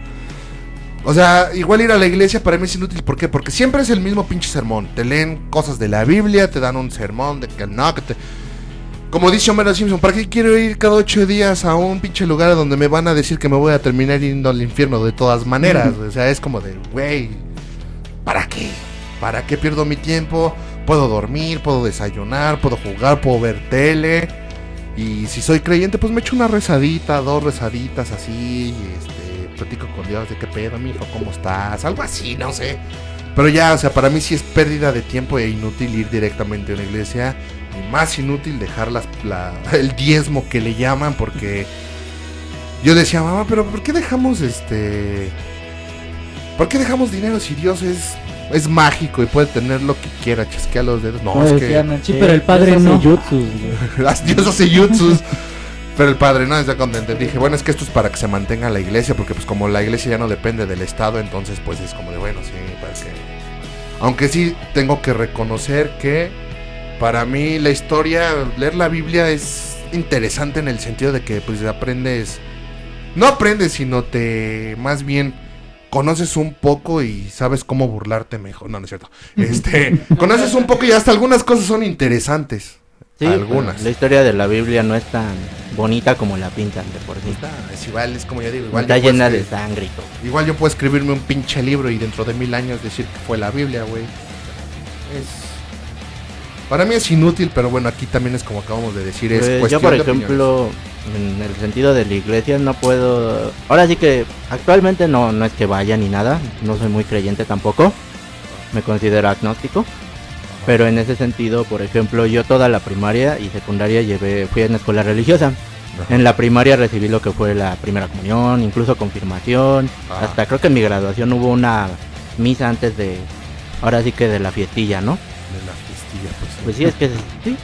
O sea, igual ir a la iglesia para mí es inútil, ¿por qué? Porque siempre es el mismo pinche sermón. Te leen cosas de la Biblia, te dan un sermón de que no, que te... Como dice Homero Simpson, ¿para qué quiero ir cada ocho días a un pinche lugar donde me van a decir que me voy a terminar yendo al infierno de todas maneras? O sea, es como de, güey, ¿para qué? ¿Para qué pierdo mi tiempo? Puedo dormir, puedo desayunar, puedo jugar, puedo ver tele. Y si soy creyente, pues me echo una rezadita, dos rezaditas así, y este, platico con Dios de qué pedo, mijo, ¿cómo estás? Algo así, no sé. Pero ya, o sea, para mí sí es pérdida de tiempo e inútil ir directamente a una iglesia. Y más inútil dejar las, la- el diezmo que le llaman, porque yo decía, mamá, pero ¿por qué dejamos este... ¿Por qué dejamos dinero si Dios es, es mágico y puede tener lo que quiera? Chasquea los dedos. No, No, es que... Sí, pero el padre Dios hace no. jutsus, güey. Dios hace jutsus. Pero el padre no, cuando entendí, dije, bueno, es que esto es para que se mantenga la iglesia, porque pues como la iglesia ya no depende del Estado, entonces pues es como de, bueno, sí, para que... Aunque sí tengo que reconocer que para mí la historia, leer la Biblia es interesante en el sentido de que pues aprendes, no aprendes, sino te, más bien, conoces un poco y sabes cómo burlarte mejor, no, no es cierto. Este, conoces un poco y hasta algunas cosas son interesantes. Sí, algunas. La historia de la Biblia no es tan bonita como la pintan de por sí. Está, es igual, es como yo digo, igual Está yo puedo llena de sangre y todo. Igual yo puedo escribirme un pinche libro y dentro de mil años decir que fue la Biblia, güey. Es... Para mí es inútil, pero bueno, aquí también es como acabamos de decir, es Pues, yo por de ejemplo, en el sentido de la iglesia no puedo... Ahora sí que actualmente no, no es que vaya ni nada, no soy muy creyente tampoco, me considero agnóstico. Pero en ese sentido, por ejemplo, yo toda la primaria y secundaria llevé, fui a una escuela religiosa. Ajá. En la primaria recibí lo que fue la primera comunión, incluso confirmación. Ah. Hasta creo que en mi graduación hubo una misa antes de, ahora sí que de la fiestilla, ¿no? Pues. Pues sí, es que sí,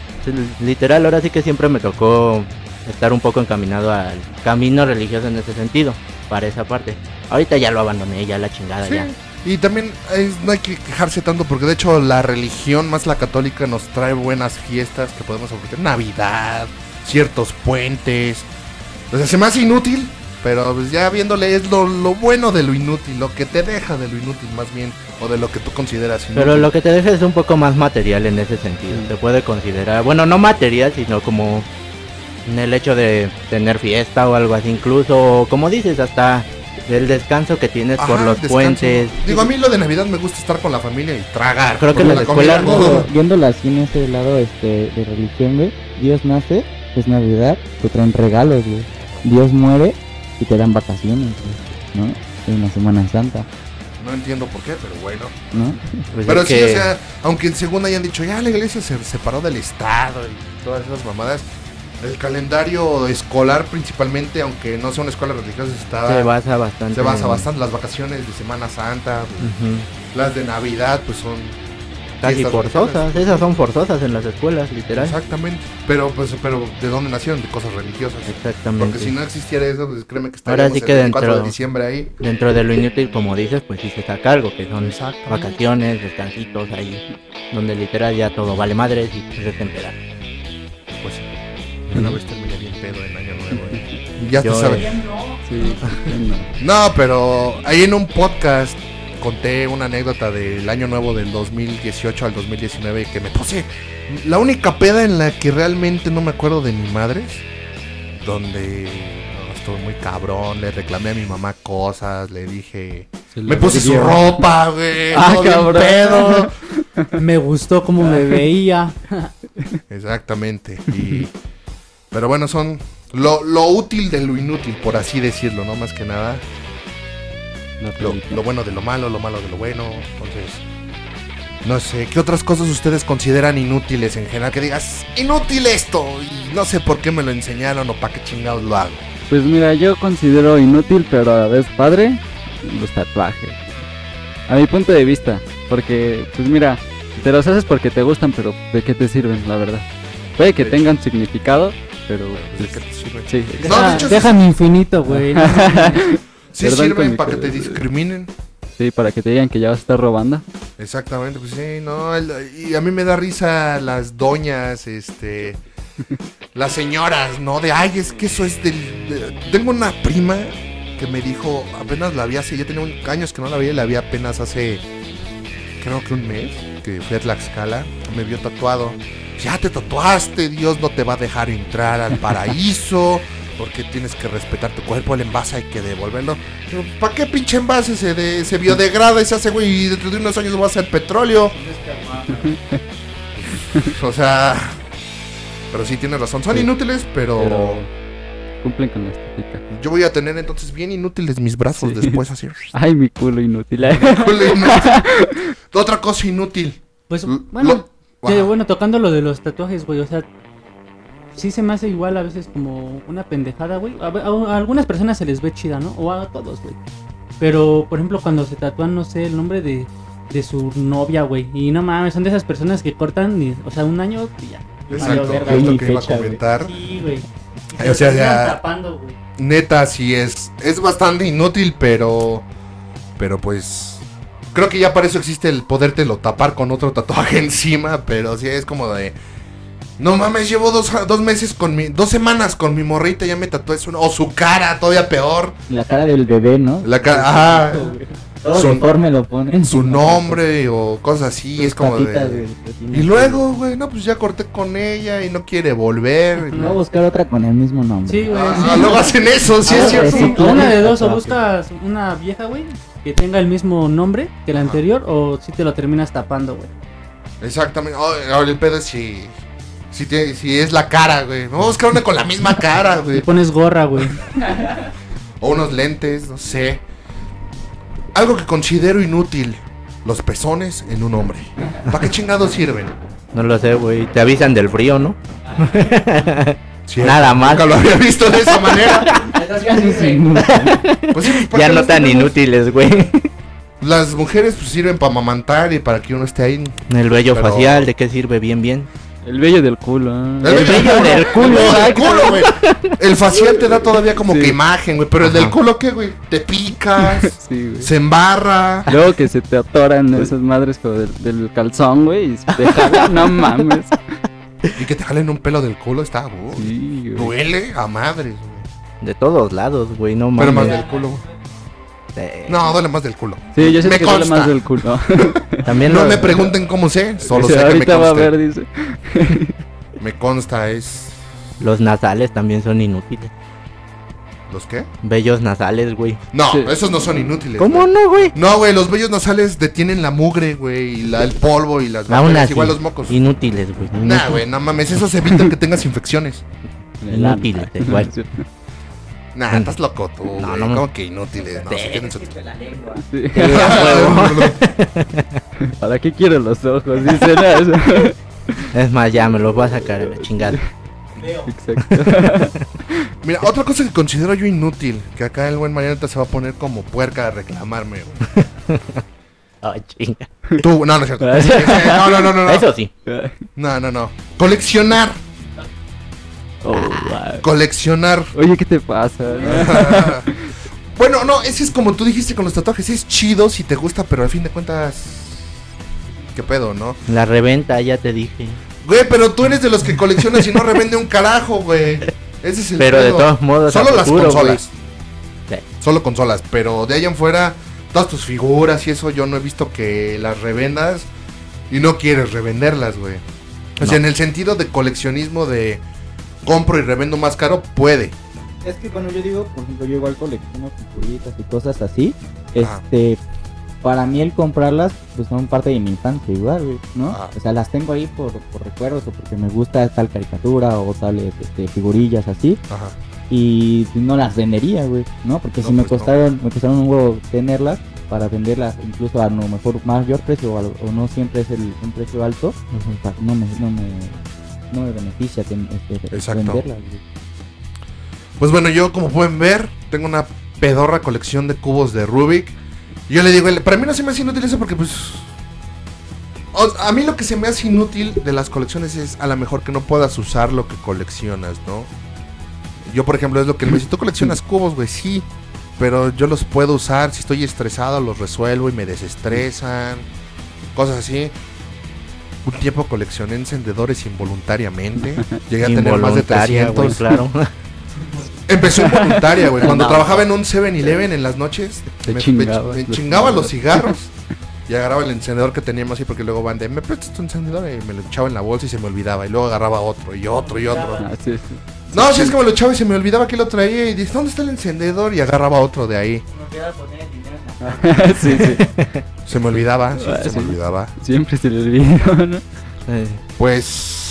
literal, ahora sí que siempre me tocó estar un poco encaminado al camino religioso en ese sentido, para esa parte. Ahorita ya lo abandoné, ya la chingada, Sí, ya. Y también es- no hay que quejarse tanto porque de hecho la religión, más la católica, nos trae buenas fiestas que podemos aprovechar. Navidad, ciertos puentes. O sea, se me hace inútil, pero pues ya viéndole es lo, lo bueno de lo inútil, lo que te deja de lo inútil más bien, o de lo que tú consideras inútil. Pero lo que te deja es un poco más material en ese sentido. Se puede considerar, bueno, no material, sino como en el hecho de tener fiesta o algo así, incluso, como dices, hasta el descanso que tienes por los descanso. puentes. Digo, a mí lo de Navidad me gusta estar con la familia y tragar. Creo que en la escuela- Viendo- así en ese lado este, de religión, güey. Dios nace, es Navidad, te traen regalos, güey. Dios muere y te dan vacaciones, ¿no? En la Semana Santa, No entiendo por qué, pero bueno. ¿no? Pues Pero sí, que- o sea, aunque en segunda hayan dicho, ya la iglesia se separó del Estado y todas esas mamadas, el calendario escolar principalmente, aunque no sea una escuela religiosa, está, se basa bastante. se basa bastante. Las vacaciones de Semana Santa, las de Navidad, pues son Casi forzosas, esas son forzosas en las escuelas, literal. Exactamente. Pero, pues, pero ¿de dónde nacieron? De cosas religiosas. Exactamente. Porque si no existiera eso, pues créeme que Ahora estaríamos sí que el 24 dentro- de diciembre ahí. Dentro de lo inútil, como dices, pues sí se saca algo, que son vacaciones, descansitos ahí, donde literal ya todo vale madres y se desempera. Pues sí. Y una vez terminé bien pedo en Año Nuevo. ¿eh? Ya te sabes. eh, Sí. No, pero ahí en un podcast conté una anécdota del año nuevo del 2018 al 2019 que me puse la única peda en la que realmente no me acuerdo de mi madre, donde no, estuve muy cabrón, le reclamé a mi mamá cosas, le dije, Se me puse su ropa, güey, Ah, cabrón. pedo. Me gustó cómo me veía. Exactamente. Y pero bueno, son lo, lo útil de lo inútil, por así decirlo, no más que nada. Lo, bueno de lo malo, lo malo de lo bueno. Entonces, no sé, ¿qué otras cosas ustedes consideran inútiles en general? Que digas, inútil esto, y no sé por qué me lo enseñaron o para qué chingados lo hago. Pues mira, yo considero inútil, pero a la vez padre, los tatuajes. A mi punto de vista, porque, pues mira, te los haces porque te gustan, pero ¿de qué te sirven, la verdad? Puede que De tengan significado, pero... ¿De pues, qué te sirve? sí, No, de Deja, hecho, déjame infinito, güey. Sí sirven para que te discriminen. sí, para que te digan que ya vas a estar robando. Exactamente, pues sí, no, el- y a mí me da risa las doñas, este, las señoras, ¿no? De, ay, es que eso es del... de- Tengo una prima que me dijo, apenas la vi hace, ya tenía un- años que no la veía, la vi apenas hace, creo que un mes, que fui a Tlaxcala, me vio tatuado. Ya te tatuaste, Dios no te va a dejar entrar al paraíso. Porque tienes que respetar tu cuerpo, el envase hay que devolverlo. ¿Para qué pinche envase se, de- se biodegrada y se hace, güey? Y dentro de unos años va a ser petróleo. o sea. Pero sí, tienes razón. Son Sí. inútiles, pero, Pero cumplen con la estética. Yo voy a tener entonces bien inútiles mis brazos Sí. después, así. Ay, mi culo inútil. Otra cosa inútil. Pues L- bueno, lo- bueno, tocando lo de los tatuajes, güey, o sea, sí se me hace igual a veces como una pendejada, güey. A, a- a algunas personas se les ve chida, ¿no? O a todos, güey. Pero, por ejemplo, cuando se tatúan, no sé, el nombre de, de su novia, güey. Y no mames, son de esas personas que cortan, y, o sea, un año y ya. Exacto, verga, es lo que iba a fecha, comentar. Sí, güey. O sea, ya- tapando. Neta, sí es. Es bastante inútil, pero. Pero pues. Creo que ya para eso existe el podértelo tapar con otro tatuaje encima. Pero sí es como de. No mames, llevo dos, dos meses con mi. Dos semanas con mi morrita, ya me tatué su. O su cara, todavía peor. La cara del bebé, ¿no? La cara. Ajá. Todo su- lo ponen. Su nombre o cosas así. Sus es como de. Y luego, güey, no, pues ya corté con ella y no quiere volver. Voy a buscar otra con el mismo nombre. Sí, güey. Ah, sí. luego hacen eso, sí Ah, es cierto. sí. Una de dos, o Tatuaje. buscas una vieja, güey, que tenga el mismo nombre que la anterior, o si te lo terminas tapando, güey. Exactamente. Oh, Ahora el pedo es si. Si, es la cara, güey. Me voy a buscar una con la misma cara, Le güey. pones gorra, güey. O unos lentes, no sé. Algo que considero inútil. Los pezones en un hombre. ¿Para qué chingados sirven? No lo sé, güey. Te avisan del frío, ¿no? Nada más. Nunca lo había visto de esa manera. Pues sí, ¿para Ya no tan tenemos? inútiles, güey. Las mujeres pues, sirven para amamantar y para que uno esté ahí. El vello Pero- facial, ¿de qué sirve? Bien, bien. El vello del culo. ah. El vello del culo, El culo, güey. El facial te da todavía como Sí. que imagen, güey. Pero el Ajá. del culo, ¿qué, güey? Te picas, Sí, güey. se embarra. Luego que se te atoran esas madres como del, del calzón, güey, y se te jalan, no mames. Y que te jalen un pelo del culo está, güey. Sí, güey. Duele a madres, güey. De todos lados, güey, no Pero más mames. del culo. güey. No, duele más del culo. Sí, yo sé Me que duele consta. más del culo. También No lo- me pregunten cómo sé, solo Dice, sé que me ahorita va a consta. ver, dice. Me consta, es. los nasales también son inútiles. ¿Los qué? Bellos nasales, güey. No, Sí. esos no son inútiles. ¿Cómo güey. no, güey? No, güey, los vellos nasales detienen la mugre, güey, y la, el polvo y las Aún así, igual los mocos. inútiles, güey. Nah, güey, no mames, esos evitan que tengas infecciones. Inútiles, igual. Nah, estás loco tú, No, güey. no, no. ¿Cómo que inútiles? No, sí tienen su- Sí. Sí, ¿Para qué quiero los ojos? Dice eso. Es más, ya me los voy a sacar a la chingada. Exacto. Mira, otra cosa que considero yo inútil, que acá el buen Marianita se va a poner como puerca a reclamarme, güey. Ay, chinga. Tú, no, no es cierto. No, no, no, no. no. Eso sí. No, no, no. Coleccionar. Oh, wow. Coleccionar. Oye, ¿qué te pasa? bueno, no, ese es como tú dijiste con los tatuajes. Es chido si te gusta, pero al fin de cuentas. ¿Qué pedo, no? La reventa, ya te dije. Güey, pero tú eres de los que coleccionas y no revende un carajo, güey. Ese es el Pero de todos modos, Solo las futuro, consolas. Sí. Solo consolas. Pero de ahí en fuera, todas tus figuras y eso, yo no he visto que las revendas y no quieres revenderlas, güey. O sea, en el sentido de coleccionismo de compro y revendo más caro, puede. Es que bueno, yo digo, por ejemplo, yo igual colecciono figuritas y cosas así. Ajá. Este, para mí el comprarlas, pues son parte de mi infancia igual, güey, ¿no? Ajá. O sea, las tengo ahí por, por recuerdos o porque me gusta tal caricatura o tales este, figurillas así. Ajá. Y no las vendería, güey, ¿no? Porque No, si me pues no. costaron, me costaron un huevo tenerlas para venderlas incluso a lo mejor mayor precio o, no siempre es el, un precio alto, me, no me, no me beneficia este, güey. Pues bueno, yo como pueden ver, tengo una pedorra colección de cubos de Rubik. Yo le digo, para mí no se me hace inútil eso porque pues... a mí lo que se me hace inútil de las colecciones es a lo mejor que no puedas usar lo que coleccionas, ¿no? Yo por ejemplo es lo que me dice, tú coleccionas cubos, güey, sí. Pero yo los puedo usar, si estoy estresado los resuelvo y me desestresan. Cosas así. Un tiempo coleccioné encendedores involuntariamente. Llegué a tener más de Involuntaria, 300. güey, claro. Empezó involuntaria, güey. Cuando No. trabajaba en un 7-Eleven en las noches, Te me, chingabas me- me los chingaba los cigarros. Y agarraba el encendedor que teníamos así porque luego van de, ¿me prestas tu encendedor? Y me lo echaba en la bolsa y se me olvidaba. Y luego agarraba otro y otro y otro. Ah, sí, sí. No, si es que me lo echaba y se me olvidaba que lo traía. Y dije, ¿dónde está el encendedor? Y agarraba otro de ahí. sí, sí. Se me olvidaba, sí, Ah, se sí. me olvidaba. Siempre se le olvidó, ¿no? Eh, Pues...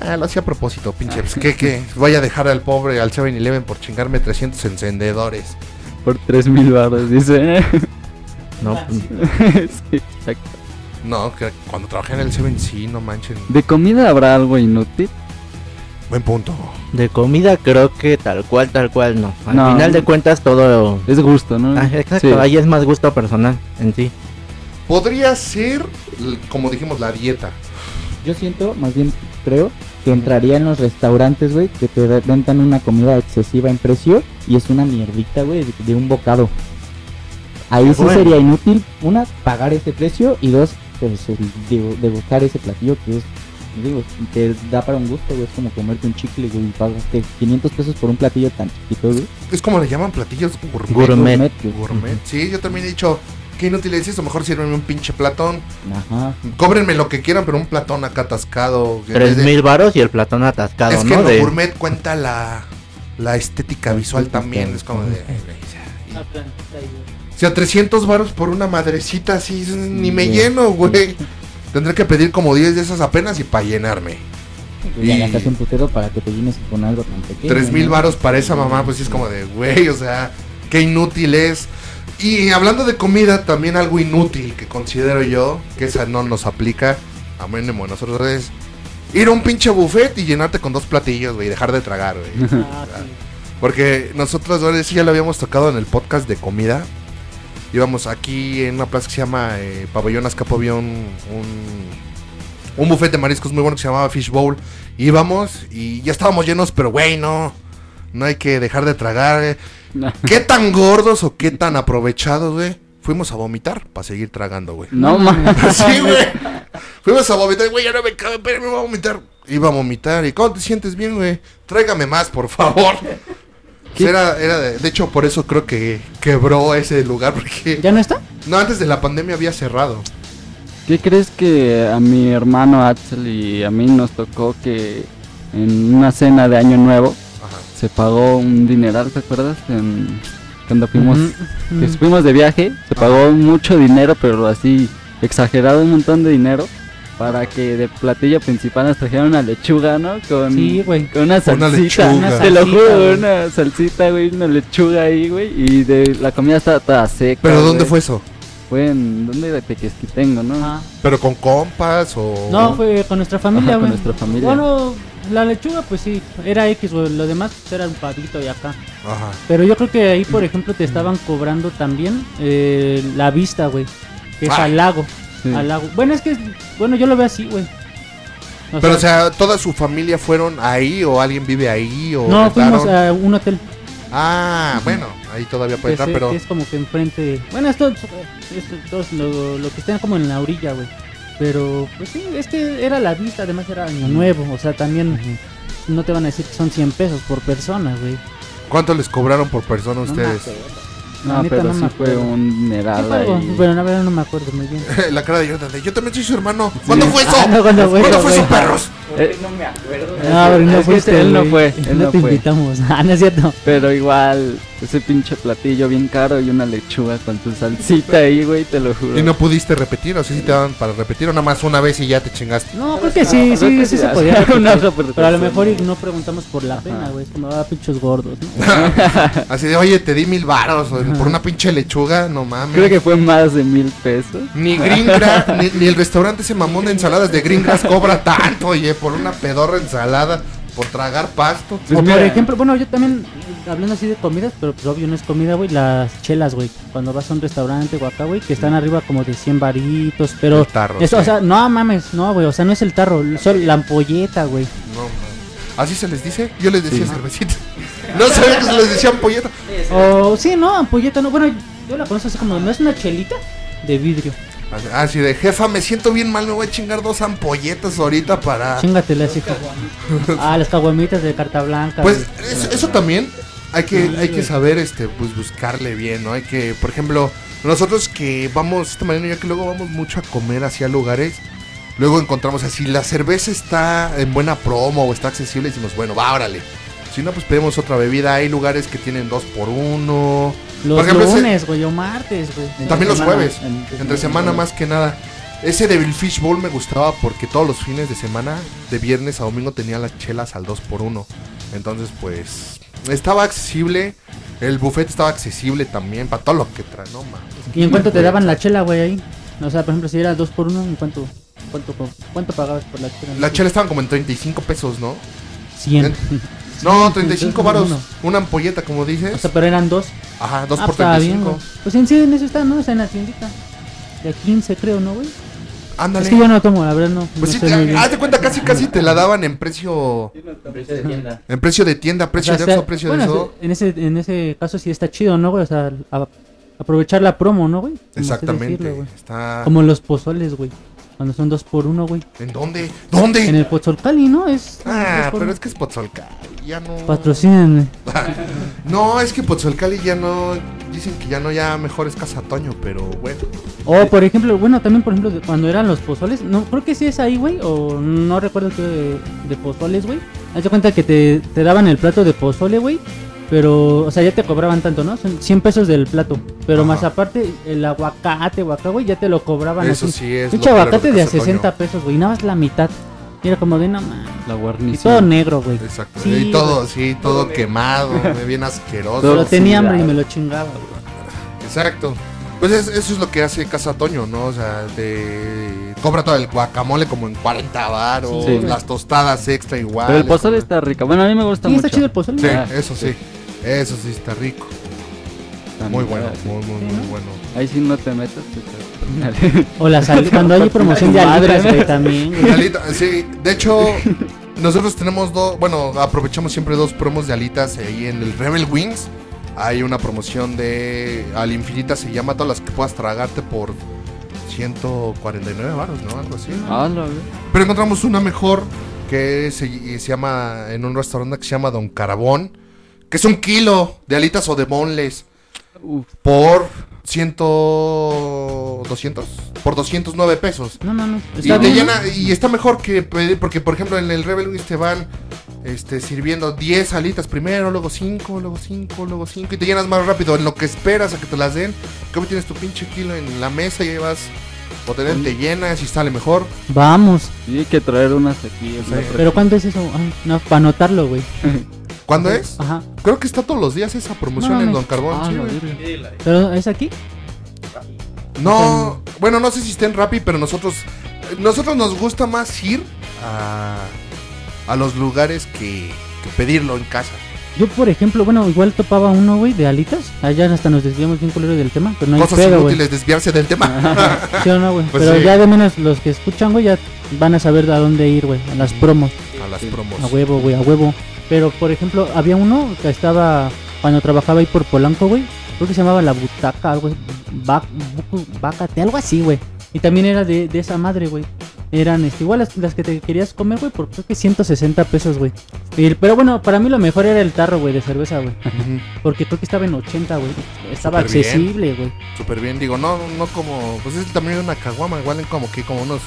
Ah, lo hacía a propósito, pinche. Pues, ¿qué, qué? Voy a dejar al pobre, al 7-Eleven por chingarme 300 encendedores. Por 3000 baros, dice. no, pues, sí, exacto. No, que cuando trabajé en el 7 sí, no manchen. ¿De comida habrá algo inútil? Buen punto. de comida creo que tal cual, tal cual no. Al No. final de cuentas todo... Es gusto, ¿no? Ah, exacto, Sí. ahí es más gusto personal en sí. Podría ser, como dijimos, la dieta. Yo siento, más bien creo, que entraría en los restaurantes, güey, que te rentan una comida excesiva en precio y es una mierdita, güey, de, de un bocado. Ahí sí Bueno. sería inútil, una, pagar ese precio y dos, pues, el de, degustar ese platillo que es, digo, te da para un gusto, güey, es como comerte un chicle, güey, y pagaste 500 pesos por un platillo tan chiquito, güey. Es como le llaman platillos gourmet. Gourmet. güey. Gourmet. Sí, yo también he dicho, qué inútil es eso, mejor sírvenme un pinche platón. Ajá. Cóbrenme lo que quieran, pero un platón acá atascado. Tres mil varos y el platón atascado, Es que lo De- gourmet cuenta la, la estética visual también. Es como de... O sea, 300 varos por una madrecita así, ni me lleno, güey. Tendré que pedir como 10 de esas apenas y para llenarme. Y ya Y- gastas un putero para que te llenes con algo tan pequeño. 3 mil ¿no? varos para esa mamá, pues sí es como de, güey, o sea, qué inútil es. Y hablando de comida, también algo inútil que considero yo, que esa no nos aplica, a mínimo a nosotros es ir a un pinche buffet y llenarte con dos platillos, güey, y dejar de tragar, güey. Ah, sí. Porque nosotros, bueno, eso ya lo habíamos tocado en el podcast de comida. Íbamos aquí en una plaza que se llama eh, Pabellón Azcapo, había un, un, un buffet de mariscos muy bueno que se llamaba Fish Bowl. Íbamos y ya estábamos llenos, pero güey, no, no hay que dejar de tragar. eh. ¿Qué tan gordos o qué tan aprovechados, güey? Fuimos a vomitar para seguir tragando, güey. No, mames. Sí, güey. Fuimos a vomitar, güey, ya no me cabe, espérame, voy a vomitar. Iba a vomitar. ¿Y cómo te sientes bien, güey? Tráigame más, por favor. ¿Qué? Era, era de, de hecho, por eso creo que quebró ese lugar, porque... ¿Ya no está? No, antes de la pandemia había cerrado. ¿Qué crees que a mi hermano Axel y a mí nos tocó que en una cena de Año Nuevo Ajá. se pagó un dineral, ¿te acuerdas? En- cuando fuimos, que fuimos de viaje, se pagó mucho dinero, pero así exagerado un montón de dinero para que de platillo principal nos trajeran una lechuga, ¿no? Con, Sí, güey. con una Una salsita. lechuga. Una Te lo salsita, juro, güey. una salsita, güey, una lechuga ahí, güey. Y de la comida estaba toda seca. ¿Pero dónde güey. fue eso? Fue en, ¿dónde era? Tequesquitengo, ¿no? Ajá. ¿Pero con compas o...? No, fue con nuestra familia, Ajá, con güey. nuestra familia. Bueno, la lechuga, pues sí, era X, güey. Lo demás pues, era un pavito de acá. Ajá. Pero yo creo que ahí, por ejemplo, te estaban cobrando también eh, la vista, güey. Que es Ah. al lago. Sí. Al lago. Bueno, es que, bueno, yo lo veo así, güey. O Pero, o sea, ¿toda su familia fueron ahí o alguien vive ahí o no, fuimos a un hotel. Ah, bueno, ahí todavía puede se- pero... es como que enfrente. Bueno, esto es todo lo, lo que está como en la orilla, güey. Pero, pues sí, es que era la vista, además era año nuevo. O sea, también no te van a decir que son 100 pesos por persona, güey. ¿Cuánto les cobraron por persona No ustedes? No, neta pero no sí fue un algo, ahí. Bueno, la verdad no me acuerdo muy bien. la cara de Jonathan de, yo también soy su hermano. ¿Cuándo fue eso? Ah, no, ¿cuándo fue eso, fue eso, perros? Eh, no me acuerdo. No, pero no Es fuiste, él no fue, él no no te fue. invitamos. Ah, no es cierto. Pero igual, ese pinche platillo bien caro y una lechuga con tu salsita ahí, güey, te lo juro. Y no pudiste repetir, o sea, si te daban para repetir o nada más una vez y ya te chingaste. No, creo que sí, sí, que sí sí, se podía. repetir. una Pero a lo mejor no preguntamos por la pena, güey. Es como, ah, pinchos gordos, ¿no? Así de, oye, te di mil varos o por una pinche lechuga, no mames. Creo que fue más de mil pesos. Ni Green Grass, ni, ni el restaurante ese mamón de ensaladas de Green Grass cobra tanto, oye, por una pedorra ensalada, por tragar pasto. Pues o por ejemplo, bueno, yo también, hablando así de comidas, pero pues obvio no es comida, güey, las chelas, güey. Cuando vas a un restaurante o acá, güey, que están arriba como de 100 varitos, pero... El tarro, eso, sí. o sea, no mames, no, güey, o sea, no es el tarro, solo la ampolleta, güey. No, mames. ¿Así se les dice? Yo les decía cervecita. No sabía que se les decía ampolleta. O, sí, no, ampolleta, no, bueno, yo la conozco así como, no es una chelita de vidrio. Así- Así de, jefa, me siento bien mal, me voy a chingar dos ampolletas ahorita para... Chingatelas, hijo. Ah, las caguamitas de carta blanca. Pues eso, eso también hay que, hay que saber, este, pues buscarle bien, ¿no? Hay que, por ejemplo, nosotros que vamos, esta mañana ya que luego vamos mucho a comer hacia lugares, luego encontramos así, la cerveza está en buena promo o está accesible y decimos, bueno, va, órale. Si no, pues pedimos otra bebida. Hay lugares que tienen dos por uno. Los por ejemplo, lunes, güey, o martes, güey. También los Semana. jueves. Entre semana más que nada. Ese Devil Fish Bowl me gustaba porque todos los fines de semana, de viernes a domingo, tenía las chelas al 2x1. Entonces, pues, estaba accesible. El buffet estaba accesible también para todo lo que trae, no mames. ¿Y en cuánto te daban la chela, güey, ahí? O sea, por ejemplo, si era dos por uno, ¿en cuánto, cuánto, cuánto pagabas por la chela? La chela estaban como en 35 pesos, ¿no? 100. No, 35 Dos por varos. Una ampolleta, como O dices. sea, pero eran dos. Ajá, 2 ah, por estaba bien, 35. güey. Pues en sí, en eso está, ¿no? O sea, en la tiendita. De a 15, creo, ¿no, güey? Ándale. Es que yo no tomo, la verdad, no. Pues no sí, bien. haz de cuenta, casi casi te la daban en precio. En precio de tienda, O precio sea, de Oxxo, precio bueno, de eso. en ese, en ese caso sí está chido, ¿no, güey? O sea, a- aprovechar la promo, ¿no, güey? Como Exactamente. decirlo, güey. Está. Como los pozoles, güey. Cuando son dos por uno, güey. ¿En dónde? ¿Dónde? En el Pozolcali, ¿no? Es. Ah, pero uno. es que es Pozzolcali, ya no. Patrocínenme. No, es que Pozzolcali ya no. Dicen que ya no, ya mejor es Casa Toño, pero bueno. O por ejemplo, bueno, también por ejemplo, cuando eran los pozoles, no creo que sí es ahí, güey, o no recuerdo que de, de pozoles, güey. Haz cuenta que te, te daban el plato de pozole, güey, pero, o sea, ya te cobraban tanto, ¿no? Son 100 pesos del plato, pero Ajá. más aparte, el aguacate o acá, güey, ya te lo cobraban Eso así. sí es. Pinche lo aguacate culero de a Casa Toño. 60 pesos, güey, nada más la mitad. Y era como de, no mames. La Y guarnición. todo negro, güey. Exacto. Sí, y todo, güey. sí, todo quemado, bien asqueroso. Pero tenía hambre y me lo chingaba, güey. Exacto. Pues es- eso es lo que hace Casa Toño, ¿no? O sea, te cobra todo el guacamole como en 40 baros, Sí. las tostadas extra igual. Pero el pozole está rico. Bueno, a mí me gusta Sí, mucho. está chido el pozole. Sí, güey. Ah. eso sí. Eso sí está rico. Muy bueno, sí. muy, muy, Sí, muy ¿no? bueno. Ahí sí no te metas. pues, O la sal- cuando hay promoción de alitas, güey, también, güey. Alita, sí, de hecho, nosotros tenemos dos, bueno, aprovechamos siempre dos promos de alitas ahí en el Rebel Wings. Hay una promoción de al infinita, se llama todas las que puedas tragarte por 149 baros, ¿no? Algo así. Ah, ve- Pero encontramos una mejor que se, se llama en un restaurante que se llama Don Carabón, que es un kilo de alitas o de bonles Uf, por 100, 200, por 209 pesos. No mames. Y Está te llena, y está mejor que pedir, porque por ejemplo en el Rebel Wings te van este, sirviendo 10 alitas primero, luego 5, luego 5, luego 5, y te llenas más rápido en lo que esperas a que te las den. Como tienes tu pinche kilo en la mesa y llevas, o te, den, te llenas y sale mejor. Vamos. sí, hay que traer unas aquí. Sí. Pero ¿cuándo es eso? Ay, no, para anotarlo, güey. ¿Cuándo es? Ajá. Creo que está todos los días esa promoción No en. Don Carbón. Ah, sí, verga. ¿Pero es aquí? no, bueno, no sé si está en Rappi, pero nosotros nosotros nos gusta más ir a, a los lugares que, que pedirlo en casa. Yo, por ejemplo, bueno, igual topaba uno, güey, de alitas. Allá hasta nos desviamos bien culero del tema, pero no hay Cosas pedo, güey. inútiles, desviarse del tema. ¿Sí o no, güey? Pues pero sí. ya de menos los que escuchan, güey, ya van a saber a dónde ir, güey. A las promos. a las Sí. promos. A huevo, güey, a huevo. Pero, por ejemplo, había uno que estaba cuando trabajaba ahí por Polanco, güey. Creo que se llamaba La Butaca, algo así. Bácate, algo así, güey. Y también era de, de esa madre, güey. eran este, igual las, las que te querías comer, güey, por creo que 160 pesos, güey. Pero bueno, para mí lo mejor era el tarro, güey, de cerveza, güey. Ujú. Porque creo que estaba en 80, güey. Estaba accesible, güey. Súper bien, digo, no, no como, pues es el tamaño de una caguama, igual en como que como unos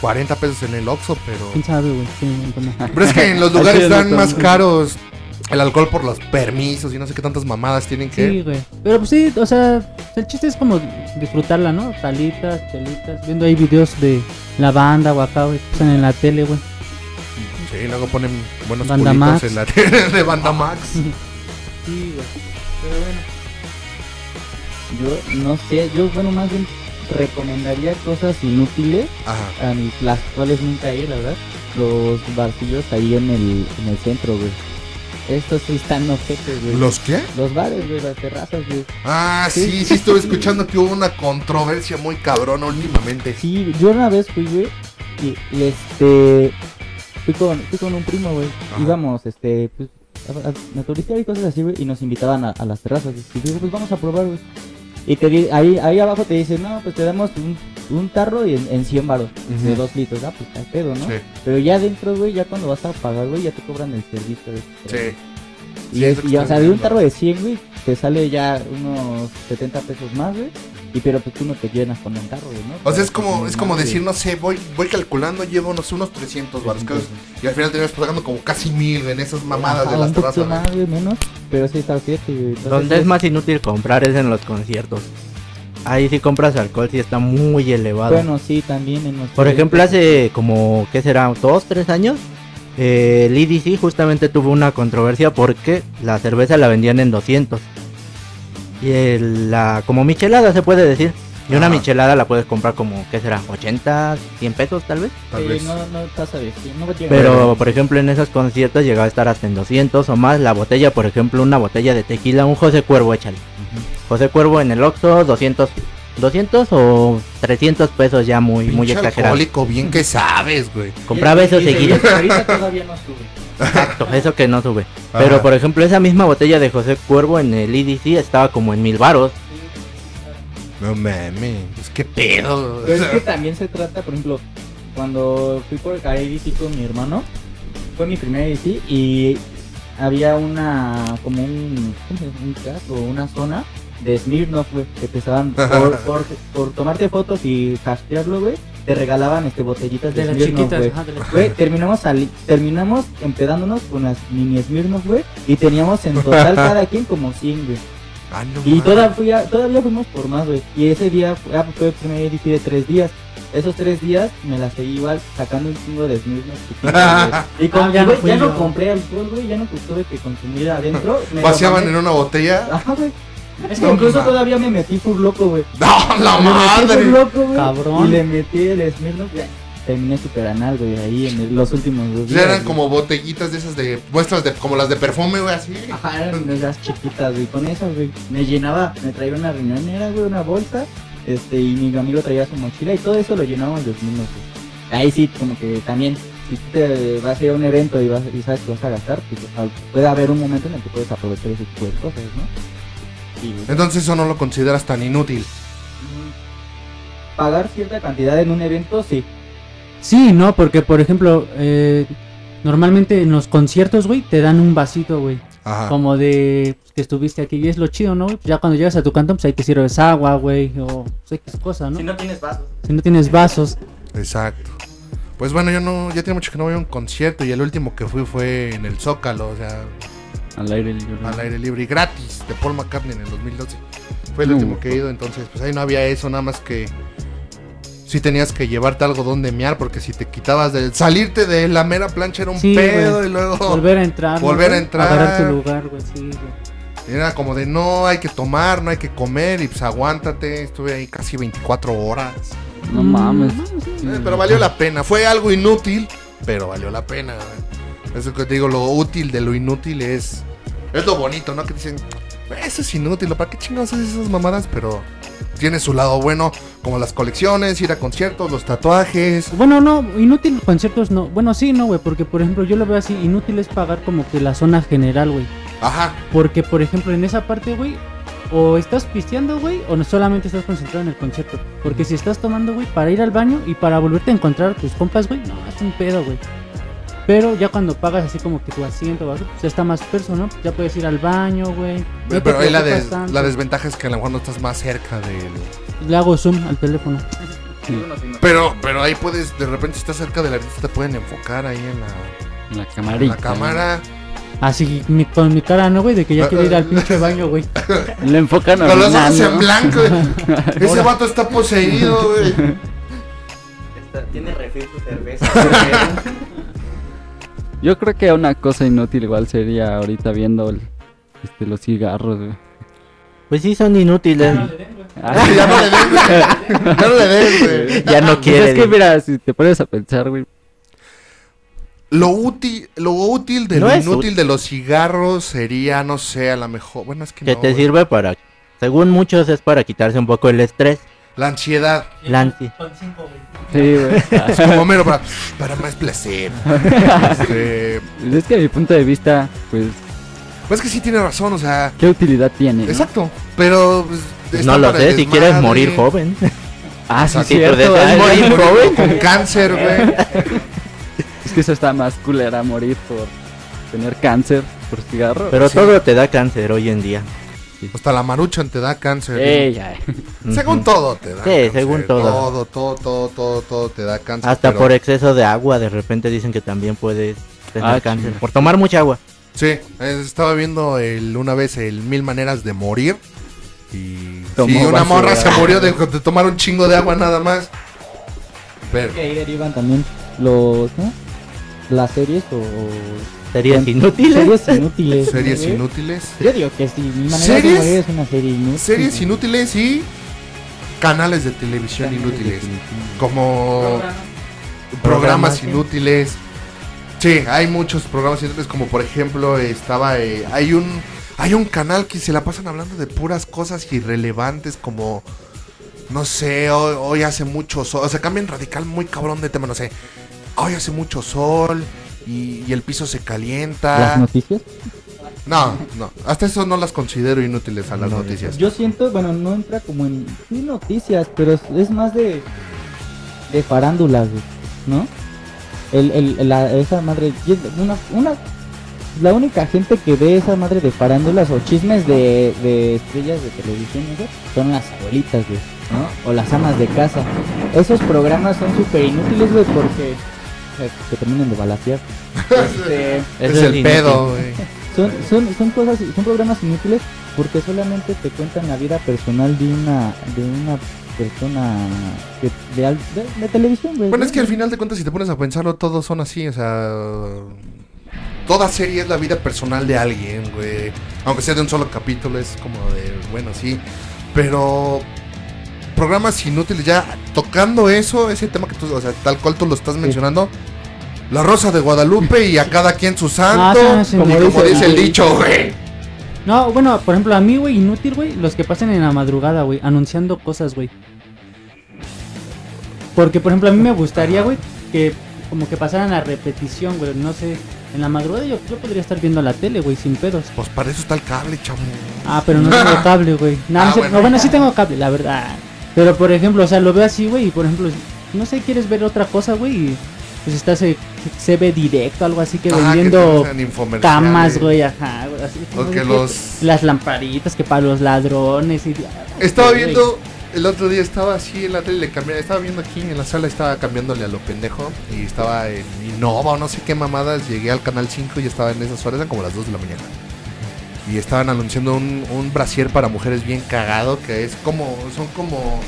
40 pesos en el Oxxo, pero... ¿Quién sabe, güey? Sí, Pero es que en los lugares están más caros el alcohol por los permisos y no sé qué tantas mamadas tienen que... Sí, güey. Pero pues sí, o sea, el chiste es como disfrutarla, ¿no? Salitas, chelitas, viendo ahí videos de la banda o acá, güey, pasan en la tele, güey. Sí, luego ponen buenos Banda culitos Max. en la tele de Banda Max. Sí, güey. Pero bueno. Yo no sé, yo bueno más bien recomendaría cosas inútiles Ajá. a las cuales nunca he la verdad. Los barcillos ahí en el, en el centro, güey. Estos sí están objetos, güey. ¿Los qué? Los bares, güey, las terrazas, güey. Ah, sí, sí estuve escuchando que hubo una controversia muy cabrona últimamente. Sí, yo una vez fui, güey, y, este... Fui con, fui con un primo, güey. Ajá. Íbamos, este, pues, a, a, a turistear y cosas así, güey, y nos invitaban a, a las terrazas. Y digo, pues vamos a probar, güey. Y te ahí, ahí abajo te dicen, no, pues te damos un, un tarro y en, en 100 baros, de Ujú. 2 litros. Ah, pues al pedo, ¿no? Sí, Pero ya adentro, güey, ya cuando vas a pagar, güey, ya te cobran el servicio. güey. sí. Y, Sí, es- y, o sea, de un tarro de 100, güey, te sale ya unos 70 pesos más, güey. Y pero pues tú no te llenas con el tarro, güey, ¿no? O sea, es como, es como decir, no sé, voy, voy calculando, llevo unos, unos 300 baros. Y al final terminas pagando como casi mil en esas mamadas Ajá, de las terrazas. más, menos, pero sí está. Entonces, Donde es más inútil comprar es en los conciertos. Ahí si compras alcohol sí está muy elevado. Bueno, sí, también en nuestro- Por ejemplo, hace como, ¿qué será? ¿Dos, tres años? Eh, el EDC justamente tuvo una controversia porque la cerveza la vendían en 200. Y el- la, como michelada se puede decir. Y una Ajá. michelada la puedes comprar como, ¿qué será? ¿80, 100 pesos tal vez? Tal Sí, vez. no, no pasa de sí, no llega. Pero, por ejemplo, en esos conciertos llegaba a estar hasta en 200 o más. La botella, por ejemplo, una botella de tequila, un José Cuervo, échale. José Cuervo en el Oxxo, 200, 200 o 300 pesos ya muy, muy exagerado. alcohólico, bien que sabes, güey. Compraba eso seguido. Ahorita todavía no sube. Exacto, eso que no sube. Pero, Ajá. por ejemplo, esa misma botella de José Cuervo en el EDC estaba como en mil varos. No mames, es que pedo. Pero es que también se trata, por ejemplo, cuando fui por a ADC con mi hermano, fue mi primer ADC y había una, como un, un o una zona de Smirnoff, güey, que te estaban, por, por, por tomarte fotos y hastearlo, güey, te regalaban este botellitas de, De las Smirnoff, chiquitas, güey. las terminamos, terminamos empedándonos con las mini Smirnoff, güey, y teníamos en total cada quien como 100, güey. Ah, no Y todavía, todavía fuimos por más, güey. Y ese día fue, ah, fue el primer edit de tres días. Esos tres días me la seguí igual sacando un chingo de güey. Y con, Ah, ya no ya no compré alcohol, güey. Ya no tuve que consumir adentro. me Vaciaban en una botella. Ajá, güey. Es que No incluso todavía me metí full loco, güey. ¡No, la Me metí full madre! loco. Cabrón. Y le metí el Smirnoff. Terminé super anal, güey, ahí en los últimos dos días. eran güey. como botellitas de esas de muestras de como las de perfume, güey, así. Ajá, eran esas chiquitas, güey. Con esas, güey. Me llenaba, me traía una riñonera, güey, una bolsa. Este, y mi amigo traía su mochila y todo eso lo llenábamos de mismos, güey. Ahí sí, como que también, si te vas a ir a un evento y, vas, y sabes que vas a gastar, pues puede haber un momento en el que puedes aprovechar ese tipo de cosas, ¿no? Y, güey, Entonces eso no lo consideras tan inútil. pagar cierta cantidad en un evento, sí. Sí, no, porque por ejemplo, eh, normalmente en los conciertos, güey, te dan un vasito, güey. Ajá. Como de pues, que estuviste aquí y es lo chido, ¿no? güey? Pues ya cuando llegas a tu cantón, pues ahí te sirves agua, güey, o pues, X cosa, ¿no? no tienes vasos. Si no tienes vasos. Exacto. Pues bueno, yo no, ya tiene mucho que no voy a un concierto y el último que fui fue en el Zócalo, o sea, Al aire libre. al aire libre y gratis de Paul McCartney en el 2012. Fue el No. último que he ido, entonces pues ahí no había eso, nada más que sí tenías que llevarte algo donde mear porque si te quitabas del salirte de la mera plancha era un Sí, pedo y luego Volver a entrar. ¿no, Volver a entrar. Agarrar tu lugar, güey, sí, güey. era como de no hay que tomar, no hay que comer y pues aguántate, estuve ahí casi 24 horas. No mames. Eh, pero valió la pena. Fue algo inútil, pero valió la pena. Eso que te digo, lo útil de lo inútil es. Es lo bonito, ¿no? Que dicen, eso es inútil, ¿para qué chingados haces esas mamadas? Pero tiene su lado bueno, como las colecciones, ir a conciertos, los tatuajes. Bueno, no, inútil conciertos no. Bueno, sí, no, güey, porque por ejemplo yo lo veo así, inútil es pagar como que la zona general, güey. Ajá, Porque por ejemplo en esa parte, güey, o estás pisteando, güey, o no solamente estás concentrado en el concierto. Porque si estás tomando, güey, para ir al baño y para volverte a encontrar a tus compas, güey, no, es un pedo, güey. Pero ya cuando pagas así como que tu asiento, o así, pues ya está más personal, ¿no? Ya puedes ir al baño, güey. no Pero ahí la, des- tanto. la desventaja es que a lo mejor no estás más cerca del... Le hago zoom al teléfono. Pero, pero ahí puedes, de repente si estás cerca del artista te pueden enfocar ahí en la, La en camarita. la cámara. Así mi- con mi cara, ¿no, güey? De que ya quiero ir al pinche baño, güey. Le enfocan Con los ojos en blanco. güey. Ese vato está poseído, güey. Tiene refil su cerveza. Yo creo que una cosa inútil igual sería ahorita viendo el- este, los cigarros, güey. pues sí, son inútiles. Ah, ya no le den, güey. Ya no le den, güey. ya no pues quiere. es que mira, si te pones a pensar, güey. Lo útil, lo útil de No lo inútil útil. de los cigarros sería, no sé, a lo mejor. Bueno, es que que no, te güey. sirve para, según muchos, es para quitarse un poco el estrés. La ansiedad. La ansi- Sí, güey. Es como mero para, para más placer. Este, Pues es que a mi punto de vista, pues, pues es que sí tiene razón, o sea. ¿qué utilidad tiene? no? Exacto. Pero. pues, está No lo para el sé, si quieres morir joven. Ah, sí, Exacto. cierto. Es ay, morir joven. Con cáncer, güey. Es que eso está más culera morir por tener cáncer por cigarro. Pero Sí. todo te da cáncer hoy en día. Hasta la maruchan te da cáncer. Ey, ya. Según todo te da Sí, cáncer. según todo. Todo, todo, todo, todo, todo te da cáncer. Hasta pero- por exceso de agua, de repente dicen que también puedes tener Ah, cáncer. Por tomar mucha agua. Sí, eh, estaba viendo el, una vez el Mil Maneras de Morir. Y Tomó sí, una morra se murió de, de tomar un chingo de agua nada más. Pero, Que ahí derivan también los, ¿no? Las series o... Serías Bueno, inútil. Series inútiles. series ¿no? inútiles. Yo digo que sí, mi manera ¿Series? de morir es una serie inútil. Series inútiles y canales de televisión inútiles. Como programas Programas, inútiles. Sí, hay muchos programas inútiles como por ejemplo estaba eh, hay un hay un canal que se la pasan hablando de puras cosas irrelevantes como no sé, hoy, hoy hace mucho sol, o sea, cambian radical muy cabrón de tema, no sé. Hoy hace mucho sol y, y el piso se calienta. Las noticias. No, no, hasta eso no las considero inútiles a las No, noticias. Yo siento, bueno, no entra como en sí, noticias, pero es, más de de farándulas, ¿no? El, el, la, esa madre, una, una, la única gente que ve esa madre de farándulas o chismes de, de estrellas de televisión, ¿no? son las abuelitas, güey, ¿no? O las amas de casa. Esos programas son súper inútiles, güey, porque eh, que terminen de balasear. Este, es el inútil. pedo, güey. son, son, son cosas, son programas inútiles porque solamente te cuentan la vida personal de una, de una persona que- de, al- de- de televisión, güey. Bueno, es que al final de cuentas, si te pones a pensarlo, todos son así, o sea. Toda serie es la vida personal de alguien, güey. Aunque sea de un solo capítulo, es como de, bueno, sí. Pero. Programas inútiles, ya tocando eso, ese tema que tú, o sea, tal cual tú lo estás mencionando. La Rosa de Guadalupe y a cada quien su santo. Ah, sí, sí, y sí. como dice el dicho, güey. No, bueno, por ejemplo, a mí, güey, inútil, güey, los que pasan en la madrugada, güey, anunciando cosas, güey. Porque, por ejemplo, a mí me gustaría, güey, que como que pasaran a repetición, güey, no sé, en la madrugada yo, yo podría estar viendo la tele, güey, sin pedos. Pues para eso está el cable, chamo. Ah, pero no tengo cable, güey. No, Ah, no sé- bueno. no, bueno, sí tengo cable, la verdad. Pero, por ejemplo, o sea, lo veo así, güey, y por ejemplo, no sé, quieres ver otra cosa, güey, y pues está se, se ve directo, algo así que Ajá, que vendiendo infomerciales. camas, güey, ajá, güey, así O que los- las lamparitas que para los ladrones y Estaba Güey. viendo, el otro día estaba así en la tele, le cambié, estaba viendo aquí en la sala, estaba cambiándole a lo pendejo y estaba en Innova o no sé qué mamadas, llegué al canal 5 y estaba en esas horas, eran como las 2 de la mañana. Y estaban anunciando un, un brasier para mujeres bien cagado, que es como, son como...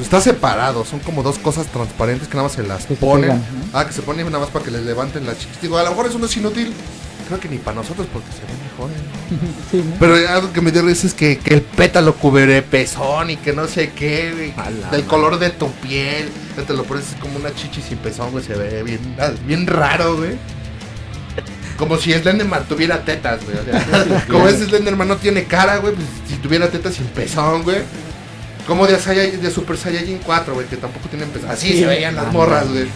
Está separado, son como dos cosas transparentes que nada más se las Que se ponen. pegan, ¿no? Ah, que se ponen nada más para que les levanten las chichis. Digo, a lo mejor eso no es inútil. Creo que ni para nosotros porque se ven mejor. ¿eh? Sí, ¿no? Pero algo que me dio risa es que, que el pétalo cubre pezón y que no sé qué, güey. La Del color de tu piel. Ya Te lo pones como una chichi sin pezón, güey. Se ve bien, bien raro, güey. Como si Slenderman tuviera tetas, güey. o sea, como ese Slenderman no tiene cara, güey. Pues si tuviera tetas sin pezón, güey. Como de, de Super Saiyajin 4, güey. Que tampoco tienen pezón. Así Sí. se veían las morras, güey.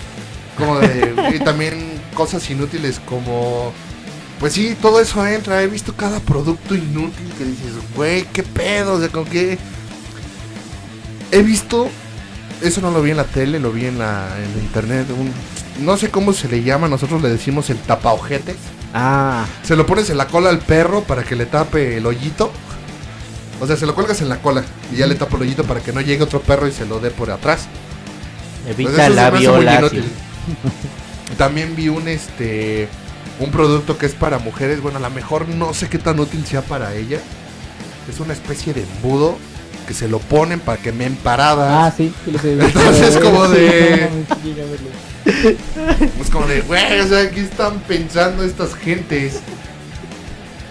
Como de. Y también cosas inútiles como. Pues sí, todo eso entra. He visto cada producto inútil que dices, güey, qué pedo, o sea, con qué. He visto, eso no lo vi en la tele, lo vi en la, en internet. Un, no sé cómo se le llama, nosotros le decimos el tapaojetes. Ah, Se lo pones en la cola al perro para que le tape el hoyito. O sea, se lo cuelgas en la cola y ya le tapa el hoyito para que no llegue otro perro y se lo dé por atrás. Pues evita eso se me la hace muy violación. inútil. También vi un este un producto que es para mujeres, bueno, a lo mejor no sé qué tan útil sea para ella. Es una especie de embudo que se lo ponen para que me Ah, emparadas. sí, sí lo sé. Entonces, como de-. Es como de, güey, o sea, aquí están pensando estas gentes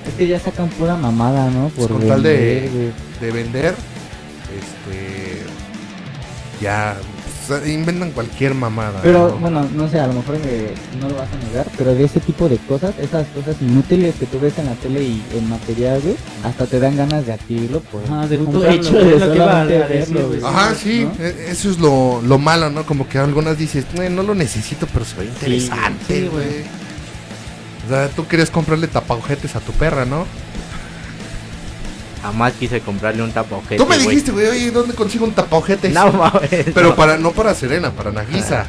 Es que ya sacan pura mamada, ¿no? Por con tal de, de vender. Este ya inventan cualquier mamada. Pero ¿no? bueno, no sé, a lo mejor me- no lo vas a negar, pero de ese tipo de cosas, esas cosas inútiles que tú ves en la tele y en material, güey, hasta te dan ganas de adquirirlo por Ajá, de el comprarlo, hecho de lo que a- verlo, güey. Ajá, sí, ¿no? e- eso es lo, lo malo, ¿no? Como que algunas dices, "Eh, no lo necesito, pero se ve interesante, Sí, güey. güey. O sea, tú querías comprarle tapaojetes a tu perra, ¿no? Jamás quise comprarle un tapaojete. Tú me dijiste, güey, oye, ¿dónde consigo un tapaojetes? No mames. pero no. para no para Serena, para Nagisa.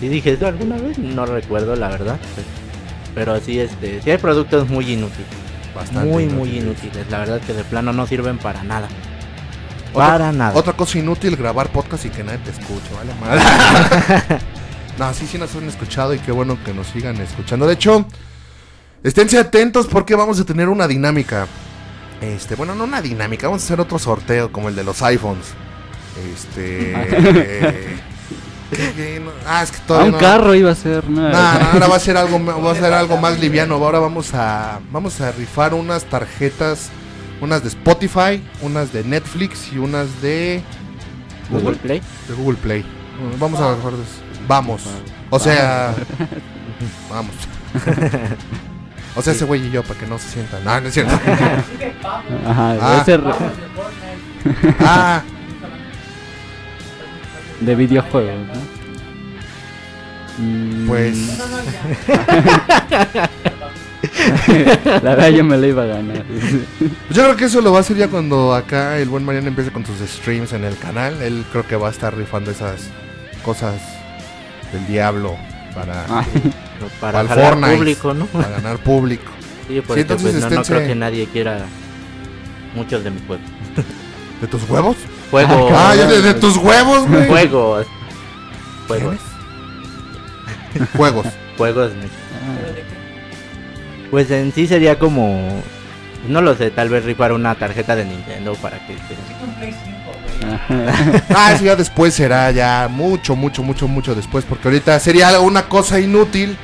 Sí dije eso alguna vez, no recuerdo la verdad. Pero sí, este, sí hay productos muy inútiles. Bastante muy, muy inútiles. inútiles. La verdad que de plano no sirven para nada. Otra- Para nada. Otra cosa inútil, grabar podcast y que nadie te escuche, ¿vale? Madre. no, sí, sí nos han escuchado y qué bueno que nos sigan escuchando. De hecho, esténse atentos porque vamos a tener una dinámica. Este, bueno, no una dinámica, vamos a hacer otro sorteo como el de los iPhones. Este. eh, ah, es que A todavía un no- carro iba a ser, ¿no? No, no, ahora va a ser algo, va a ser algo más liviano. Ahora vamos a, vamos a rifar unas tarjetas, unas de Spotify, unas de Netflix y unas de Google Play. de Google Play. Vamos a mejor Vamos. O sea, vamos. O sea, ese güey y yo para que no se sientan. No, no es cierto. Ajá, Ah. ese re- Ah, de videojuegos, ¿no? Mm, pues la verdad yo me la iba a ganar. yo creo que eso lo va a hacer ya cuando acá el buen Mariano empiece con sus streams en el canal. Él creo que va a estar rifando esas cosas del diablo para, Ay, Para Al jalar Fortnite. público, ¿no? para ganar público. Sí, Sí, porque entonces pues, no, no creo que nadie quiera muchos de mis juegos. ¿De tus huevos? Juegos. Ah, de, de tus huevos, güey. Juegos. Juegos. Juegos. Juegos. Pues en sí sería como. No lo sé, tal vez rifar una tarjeta de Nintendo para que. ajá. Ah, eso ya después será ya mucho, mucho, mucho, mucho después. Porque ahorita sería una cosa inútil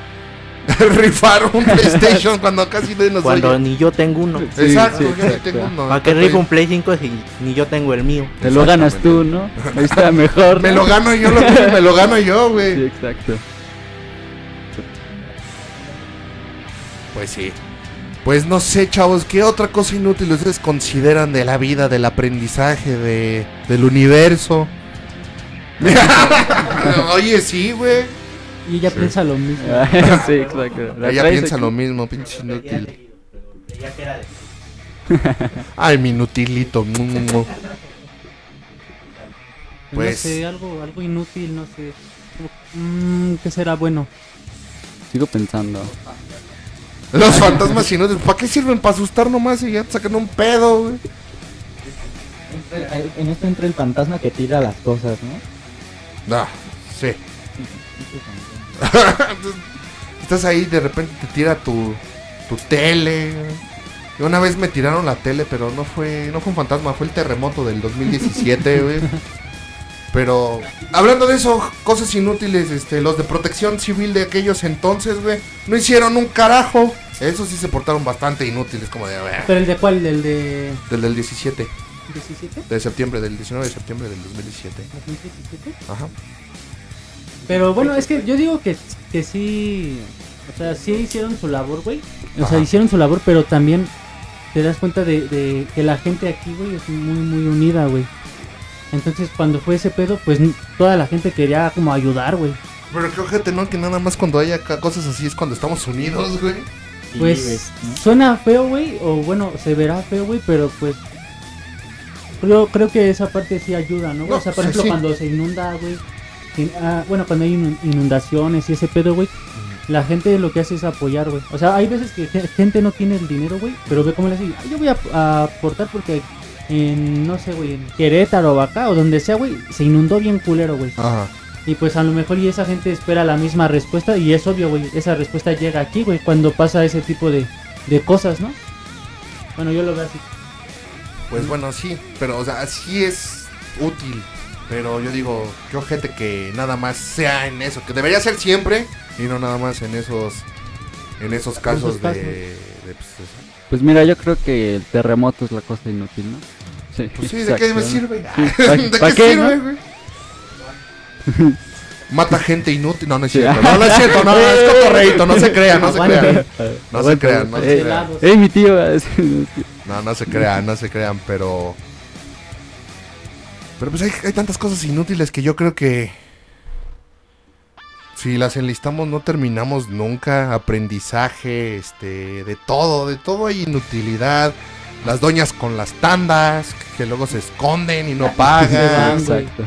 rifar un PlayStation cuando casi nadie nos Cuando oye. ni yo tengo uno. Sí, Exacto, sí, yo exacto. tengo uno. ¿Para qué rifo un Play 5 si ni yo tengo el mío? Te lo ganas tú, ¿no? Ahí está mejor. Me ¿no? lo gano yo, lo me lo gano yo, Sí, güey. exacto. Pues sí. Pues no sé, chavos, ¿qué otra cosa inútil ustedes consideran de la vida, del aprendizaje, de, del universo? Oye, sí, güey. Y ella piensa lo mismo. sí, exacto. La Ella piensa aquí. lo mismo, pinche inútil. Ay, mi inutilito. mu. no Pues- sé, algo, algo inútil, no sé. Mm, ¿Qué será bueno? Sigo pensando. Los fantasmas inútiles, ¿para qué sirven? Para asustar nomás y ya te sacan un pedo, güey. En esto entra el fantasma que tira las cosas, ¿no? Ah, sí. Estás ahí, de repente te tira tu, tu tele. Y una vez me tiraron la tele, pero no fue, no fue un fantasma, fue el terremoto del 2017, güey. Pero, hablando de eso, cosas inútiles, este, los de protección civil de aquellos entonces, güey, no hicieron un carajo. Esos sí se portaron bastante inútiles, como de, ¿Pero el de cuál? ¿Del de del del 17 17? de septiembre, del 19 de septiembre del 2017. ¿2017? Ajá. Pero bueno, es que yo digo que, que sí. O sea, sí hicieron su labor, güey. O Ajá. sea, hicieron su labor, pero también te das cuenta de, de que la gente aquí, güey, es muy, muy unida, güey. Entonces, cuando fue ese pedo, pues toda la gente quería como ayudar, güey. Pero ojete, ¿no? Que nada más cuando haya acá cosas así es cuando estamos unidos, güey. Sí, Pues suena feo, güey, o bueno, se verá feo, güey, pero pues creo, creo que esa parte sí ayuda, ¿no? o sea, por sí, ejemplo, sí. cuando se inunda, güey, in- ah, bueno, cuando hay inun- inundaciones y ese pedo, güey, la gente lo que hace es apoyar, güey. O sea, hay veces que ge- gente no tiene el dinero, güey, pero ve cómo le dice, yo voy a, a aportar porque en, no sé, güey, en Querétaro o acá, o donde sea, güey, se inundó bien culero, güey. Ajá. Y pues a lo mejor y esa gente espera la misma respuesta y es obvio, güey, esa respuesta llega aquí, güey, cuando pasa ese tipo de, de cosas, ¿no? Bueno, yo lo veo así. Pues bueno, sí, pero o sea, sí es útil. Pero yo digo, qué ojete que nada más sea en eso, que debería ser siempre y no nada más en esos en esos casos de, casos. de, pues, eso. Pues mira, yo creo que el terremoto es la cosa inútil, ¿no? Sí, Pues sí, ¿de qué me sirve? ¿pa- ¿De qué, sirve, no? Mata gente inútil. No, no es cierto. No, no es cierto. No, es cotorreito. No se crean, no se Aguante. crean. No se crean, no se Eh, crean. ¡Ey, mi tío! No, no se crean, no se crean, pero. Pero pues hay, hay tantas cosas inútiles que yo creo que. Si las enlistamos no terminamos nunca. Aprendizaje, este, de todo, de todo hay inutilidad. Las doñas con las tandas, que luego se esconden y no pagan. Exacto.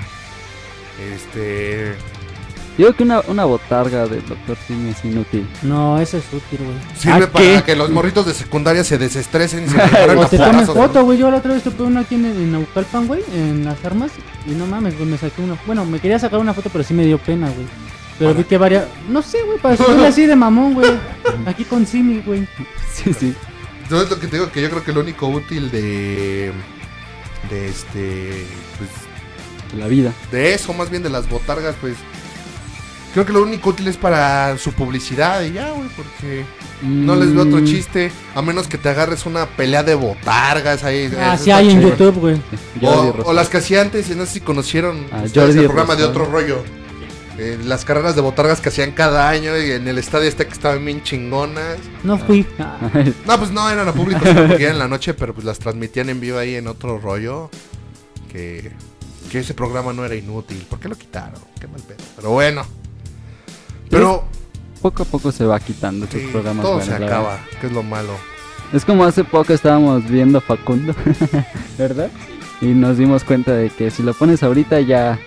Este. Digo que una, una botarga del doctor Simi es inútil. No, eso es útil, güey. Sirve ¿Ah, para qué? que los morritos de secundaria se desestresen y se mejoren O te ¿no? foto, güey. Yo la otra vez tuve una aquí en, en Naucalpan, güey, en las armas. Y no mames, güey, me saqué una. Bueno, me quería sacar una foto, pero sí me dio pena, güey. Pero vi que varias. No sé, güey, para subirle así de mamón, güey. Aquí con Simi, güey. Sí, sí. Entonces lo que te digo que yo creo que lo único útil de de este pues La vida. de eso más bien de las botargas pues creo que lo único útil es para su publicidad y ya güey porque no les veo otro Mm, chiste a menos que te agarres una pelea de botargas ahí Ah, sí hay en. YouTube, güey. O, o las que hacía antes no sé si conocieron Ah, Jordi el programa de otro rollo Eh, las carreras de botargas que hacían cada año y en el estadio este que estaban bien chingonas No fui. No, pues no eran a público, porque eran en la noche, pero pues las transmitían en vivo ahí en otro rollo. Que, que ese programa no era inútil. ¿Por qué lo quitaron? Qué mal pedo. Pero bueno. Pero Poco a poco se va quitando esos sí, programas. todo buenos, se la acaba, que es lo malo. Es como hace poco estábamos viendo Facundo, ¿verdad? Y nos dimos cuenta de que si lo pones ahorita ya...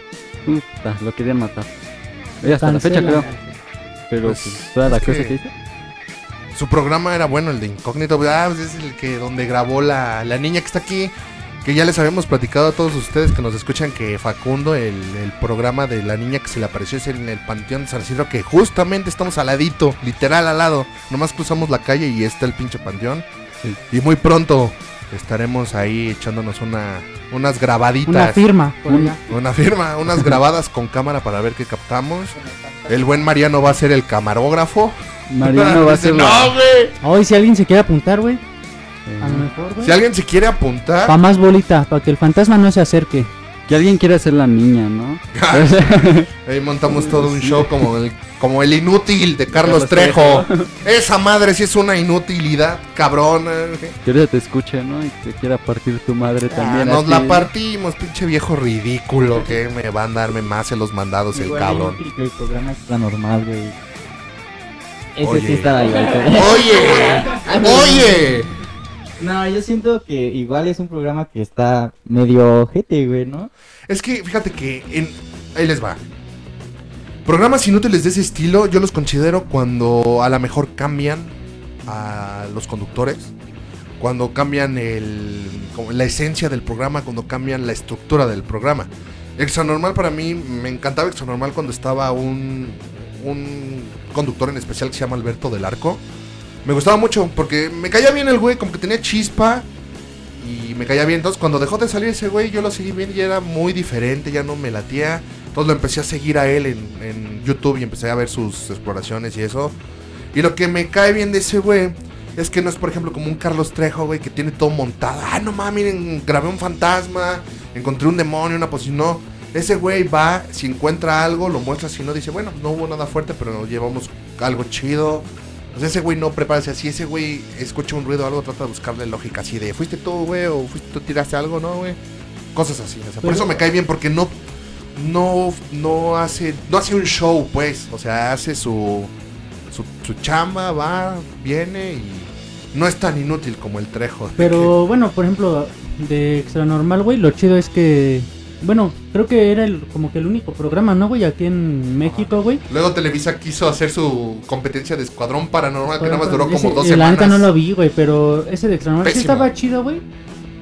Puta, lo querían matar. Y hasta la fecha creo. Pero Pues, pues, toda la es cosa que- que hizo. Su programa era bueno, el de Incógnito. Ah, pues es el que donde grabó la, la niña que está aquí. Que ya les habíamos platicado a todos ustedes que nos escuchan que Facundo, el, el programa de la niña que se le apareció es en el Panteón de San Isidro, que justamente estamos al ladito, literal al lado. Nomás cruzamos la calle y está el pinche panteón. Sí. Y muy pronto estaremos ahí echándonos una, unas grabaditas. Una firma. por Un- allá. Una firma, unas grabadas con cámara para ver qué captamos. El buen Mariano va a ser el camarógrafo. Mariano va a ser No, güey. Hoy si alguien se quiere apuntar, güey. A lo mejor, güey. Si alguien se quiere apuntar, Pa' más bolita, para que el fantasma no se acerque. Que alguien quiera ser la niña, ¿no? ahí montamos todo un show como el, como el inútil de Carlos, Carlos Trejo. Esa madre sí es una inutilidad, cabrona. Que ahorita te escuche, ¿no? Y te quiera partir tu madre Ah, también. nos así. la partimos, pinche viejo ridículo que me va a darme más en los mandados el cabrón. que el programa está normal, güey. Ese Oye. sí estaba igual. Oye, oye. No, yo siento que igual es un programa que está medio ojete, güey, ¿no? Es que fíjate que en... ahí les va. Programas inútiles de ese estilo yo los considero cuando a lo mejor cambian a los conductores, cuando cambian el, la esencia del programa, cuando cambian la estructura del programa. Extra Normal para mí me encantaba Extra Normal cuando estaba un, un conductor en especial que se llama Alberto del Arco. Me gustaba mucho porque me caía bien el güey, como que tenía chispa y me caía bien. Entonces, cuando dejó de salir ese güey, yo lo seguí bien y era muy diferente, ya no me latía. Entonces, lo empecé a seguir a él en, YouTube y empecé a ver sus exploraciones y eso. Y lo que me cae bien de ese güey es que no es, por ejemplo, como un Carlos Trejo, güey, que tiene todo montado. Ah, no mames, miren, grabé un fantasma, encontré un demonio, una posición. No, ese güey va, si encuentra algo, lo muestra, si no, dice, bueno, no hubo nada fuerte, pero nos llevamos algo chido. O sea, ese güey no prepárase así, ese güey escucha un ruido o algo, trata de buscarle lógica así de, ¿fuiste tú, güey? ¿O fuiste tú tiraste algo, no, güey? Cosas así, o sea, por eso me cae bien, porque no... no, no hace, no hace un show, pues. O sea, hace su, su, su chamba, va, viene y no es tan inútil como el Trejo. Pero bueno, por ejemplo, de Extra Normal, güey, lo chido es que. Bueno, creo que era el, como que el único programa, ¿no, güey? Aquí en México, güey. Luego Televisa quiso hacer su competencia de Escuadrón Paranormal, que nada más duró como Ese- dos y La semanas. no lo vi, güey, pero ese de Extra Normal sí estaba chido, güey.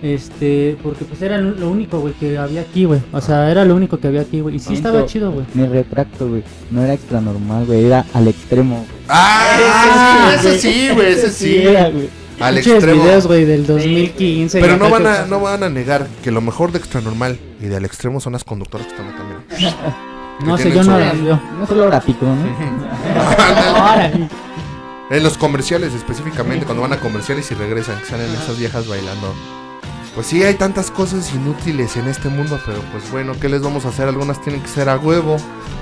Este, porque pues era lo único, güey, que había aquí, güey. O sea, era lo único que había aquí, güey. Y sí estaba chido, güey. Me retracto, güey. No era extra normal, güey. Era al extremo. güey. Ah, ese sí, güey, ese sí. era, güey. Al extremo. videos, güey, del 2015. Pero no van, a, no van a negar que lo mejor de Extra Normal y de Al Extremo son las conductoras que están acá, mira. No sé, yo no las veo. No solo gráfico, ¿no? Ahora, En los comerciales específicamente, cuando van a comerciales y regresan, que salen esas viejas bailando. Pues sí, hay tantas cosas inútiles en este mundo, pero pues bueno, ¿qué les vamos a hacer? Algunas tienen que ser a huevo,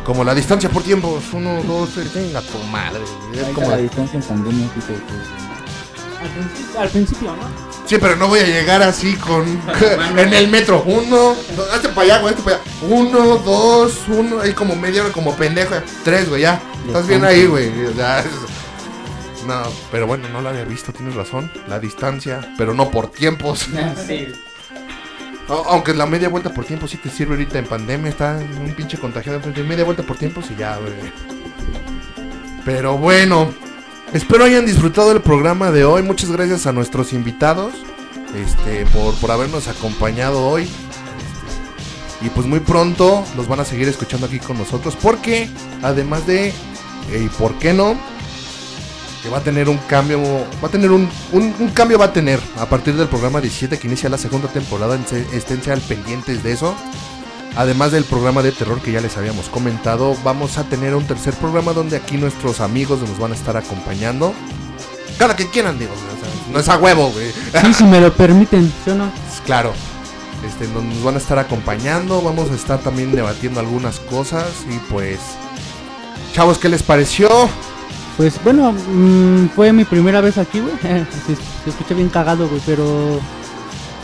como la distancia por tiempos. Uno, dos, tres, venga tu madre. Es como la distancia en pandemia. Sí al principio, al principio, ¿no? Sí, pero no voy a llegar así con. en el metro. Uno, dos, hazte para allá, güey, hazte para allá. Uno, dos, uno, ahí como media hora, como pendejo. Tres, güey, ya. Estás bien ahí, güey. ya, No, pero bueno, no la había visto, tienes razón. La distancia, pero no por tiempos. A- Aunque la media vuelta por tiempo sí te sirve ahorita en pandemia, está un pinche contagiado enfrente. Media vuelta por tiempo y ya, güey. Pero bueno, espero hayan disfrutado el programa de hoy. Muchas gracias a nuestros invitados este, por, por habernos acompañado hoy. Este, y pues muy pronto los van a seguir escuchando aquí con nosotros. Porque además de, eh, y por qué no, que va a tener un cambio, va a tener un, un, cambio va a tener a partir del programa 17 que inicia la segunda temporada, esténse al pendientes de eso. Además del programa de terror que ya les habíamos comentado, vamos a tener un tercer programa donde aquí nuestros amigos nos van a estar acompañando. Cada que quieran, digo, o sea, no es a huevo, güey. Sí, si me lo permiten, ¿sí o no? Claro. Este, nos nos van a estar acompañando, vamos a estar también debatiendo algunas cosas y pues... Chavos, ¿qué les pareció? Pues bueno, mm, fue mi primera vez aquí, güey. se, se escucha bien cagado, güey, pero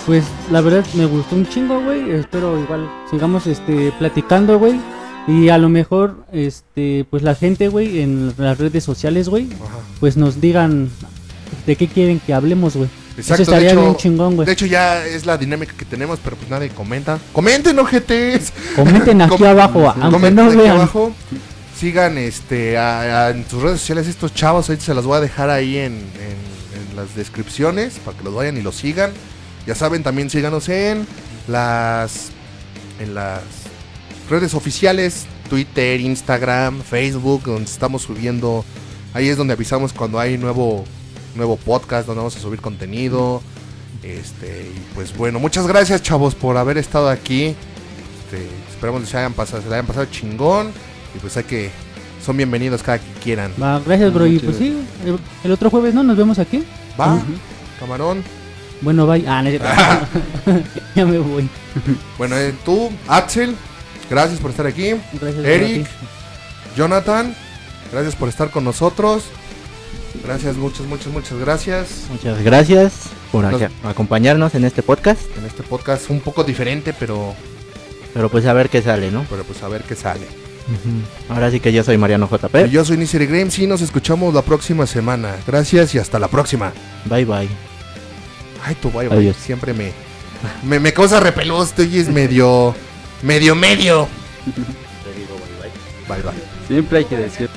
pues la verdad me gustó un chingo, güey. Espero igual sigamos este platicando, güey. Y a lo mejor este pues la gente, güey, en las redes sociales, güey, pues nos digan de qué quieren que hablemos, güey. Eso Exacto, de estaría hecho, bien chingón, güey. de hecho ya es la dinámica que tenemos, pero pues nadie comenta. Comenten, ojetes. Comenten aquí Com- abajo, aunque Comenten no aquí vean. abajo. Sigan este a- a- en sus redes sociales estos chavos, ahorita se las voy a dejar ahí en, en- en las descripciones para que los vayan y los sigan. Ya saben, también síganos en las en las redes oficiales, Twitter, Instagram, Facebook, donde estamos subiendo. Ahí es donde avisamos cuando hay nuevo nuevo podcast, donde vamos a subir contenido. Este, y pues bueno, muchas gracias chavos por haber estado aquí. Este, esperamos que se hayan pasado, se la hayan pasado chingón. Y pues hay que. Son bienvenidos cada que quieran. Va, gracias, bro. Y pues sí, el, el otro jueves, ¿no? Nos vemos aquí. Va, camarón. Bueno, bye. Ah, no, ya me voy. Bueno, eh, tú, Axel, gracias por estar aquí. Gracias, Eric, Jonathan, gracias por estar con nosotros. Gracias, muchas, muchas, muchas gracias. Muchas gracias por Nos- ac- acompañarnos en este podcast. En este podcast un poco diferente, pero, Pero pues a ver qué sale, ¿no? pero pues a ver qué sale. Ahora sí que yo soy Mariano Y JP. yo soy Nisiri Games y nos escuchamos la próxima semana. Gracias y hasta la próxima. Bye bye. Ay, tu bye, bye. Adiós. Siempre me, me, me causa repelús. Tú y es medio, medio, medio. Bye, bye. Siempre hay que decir.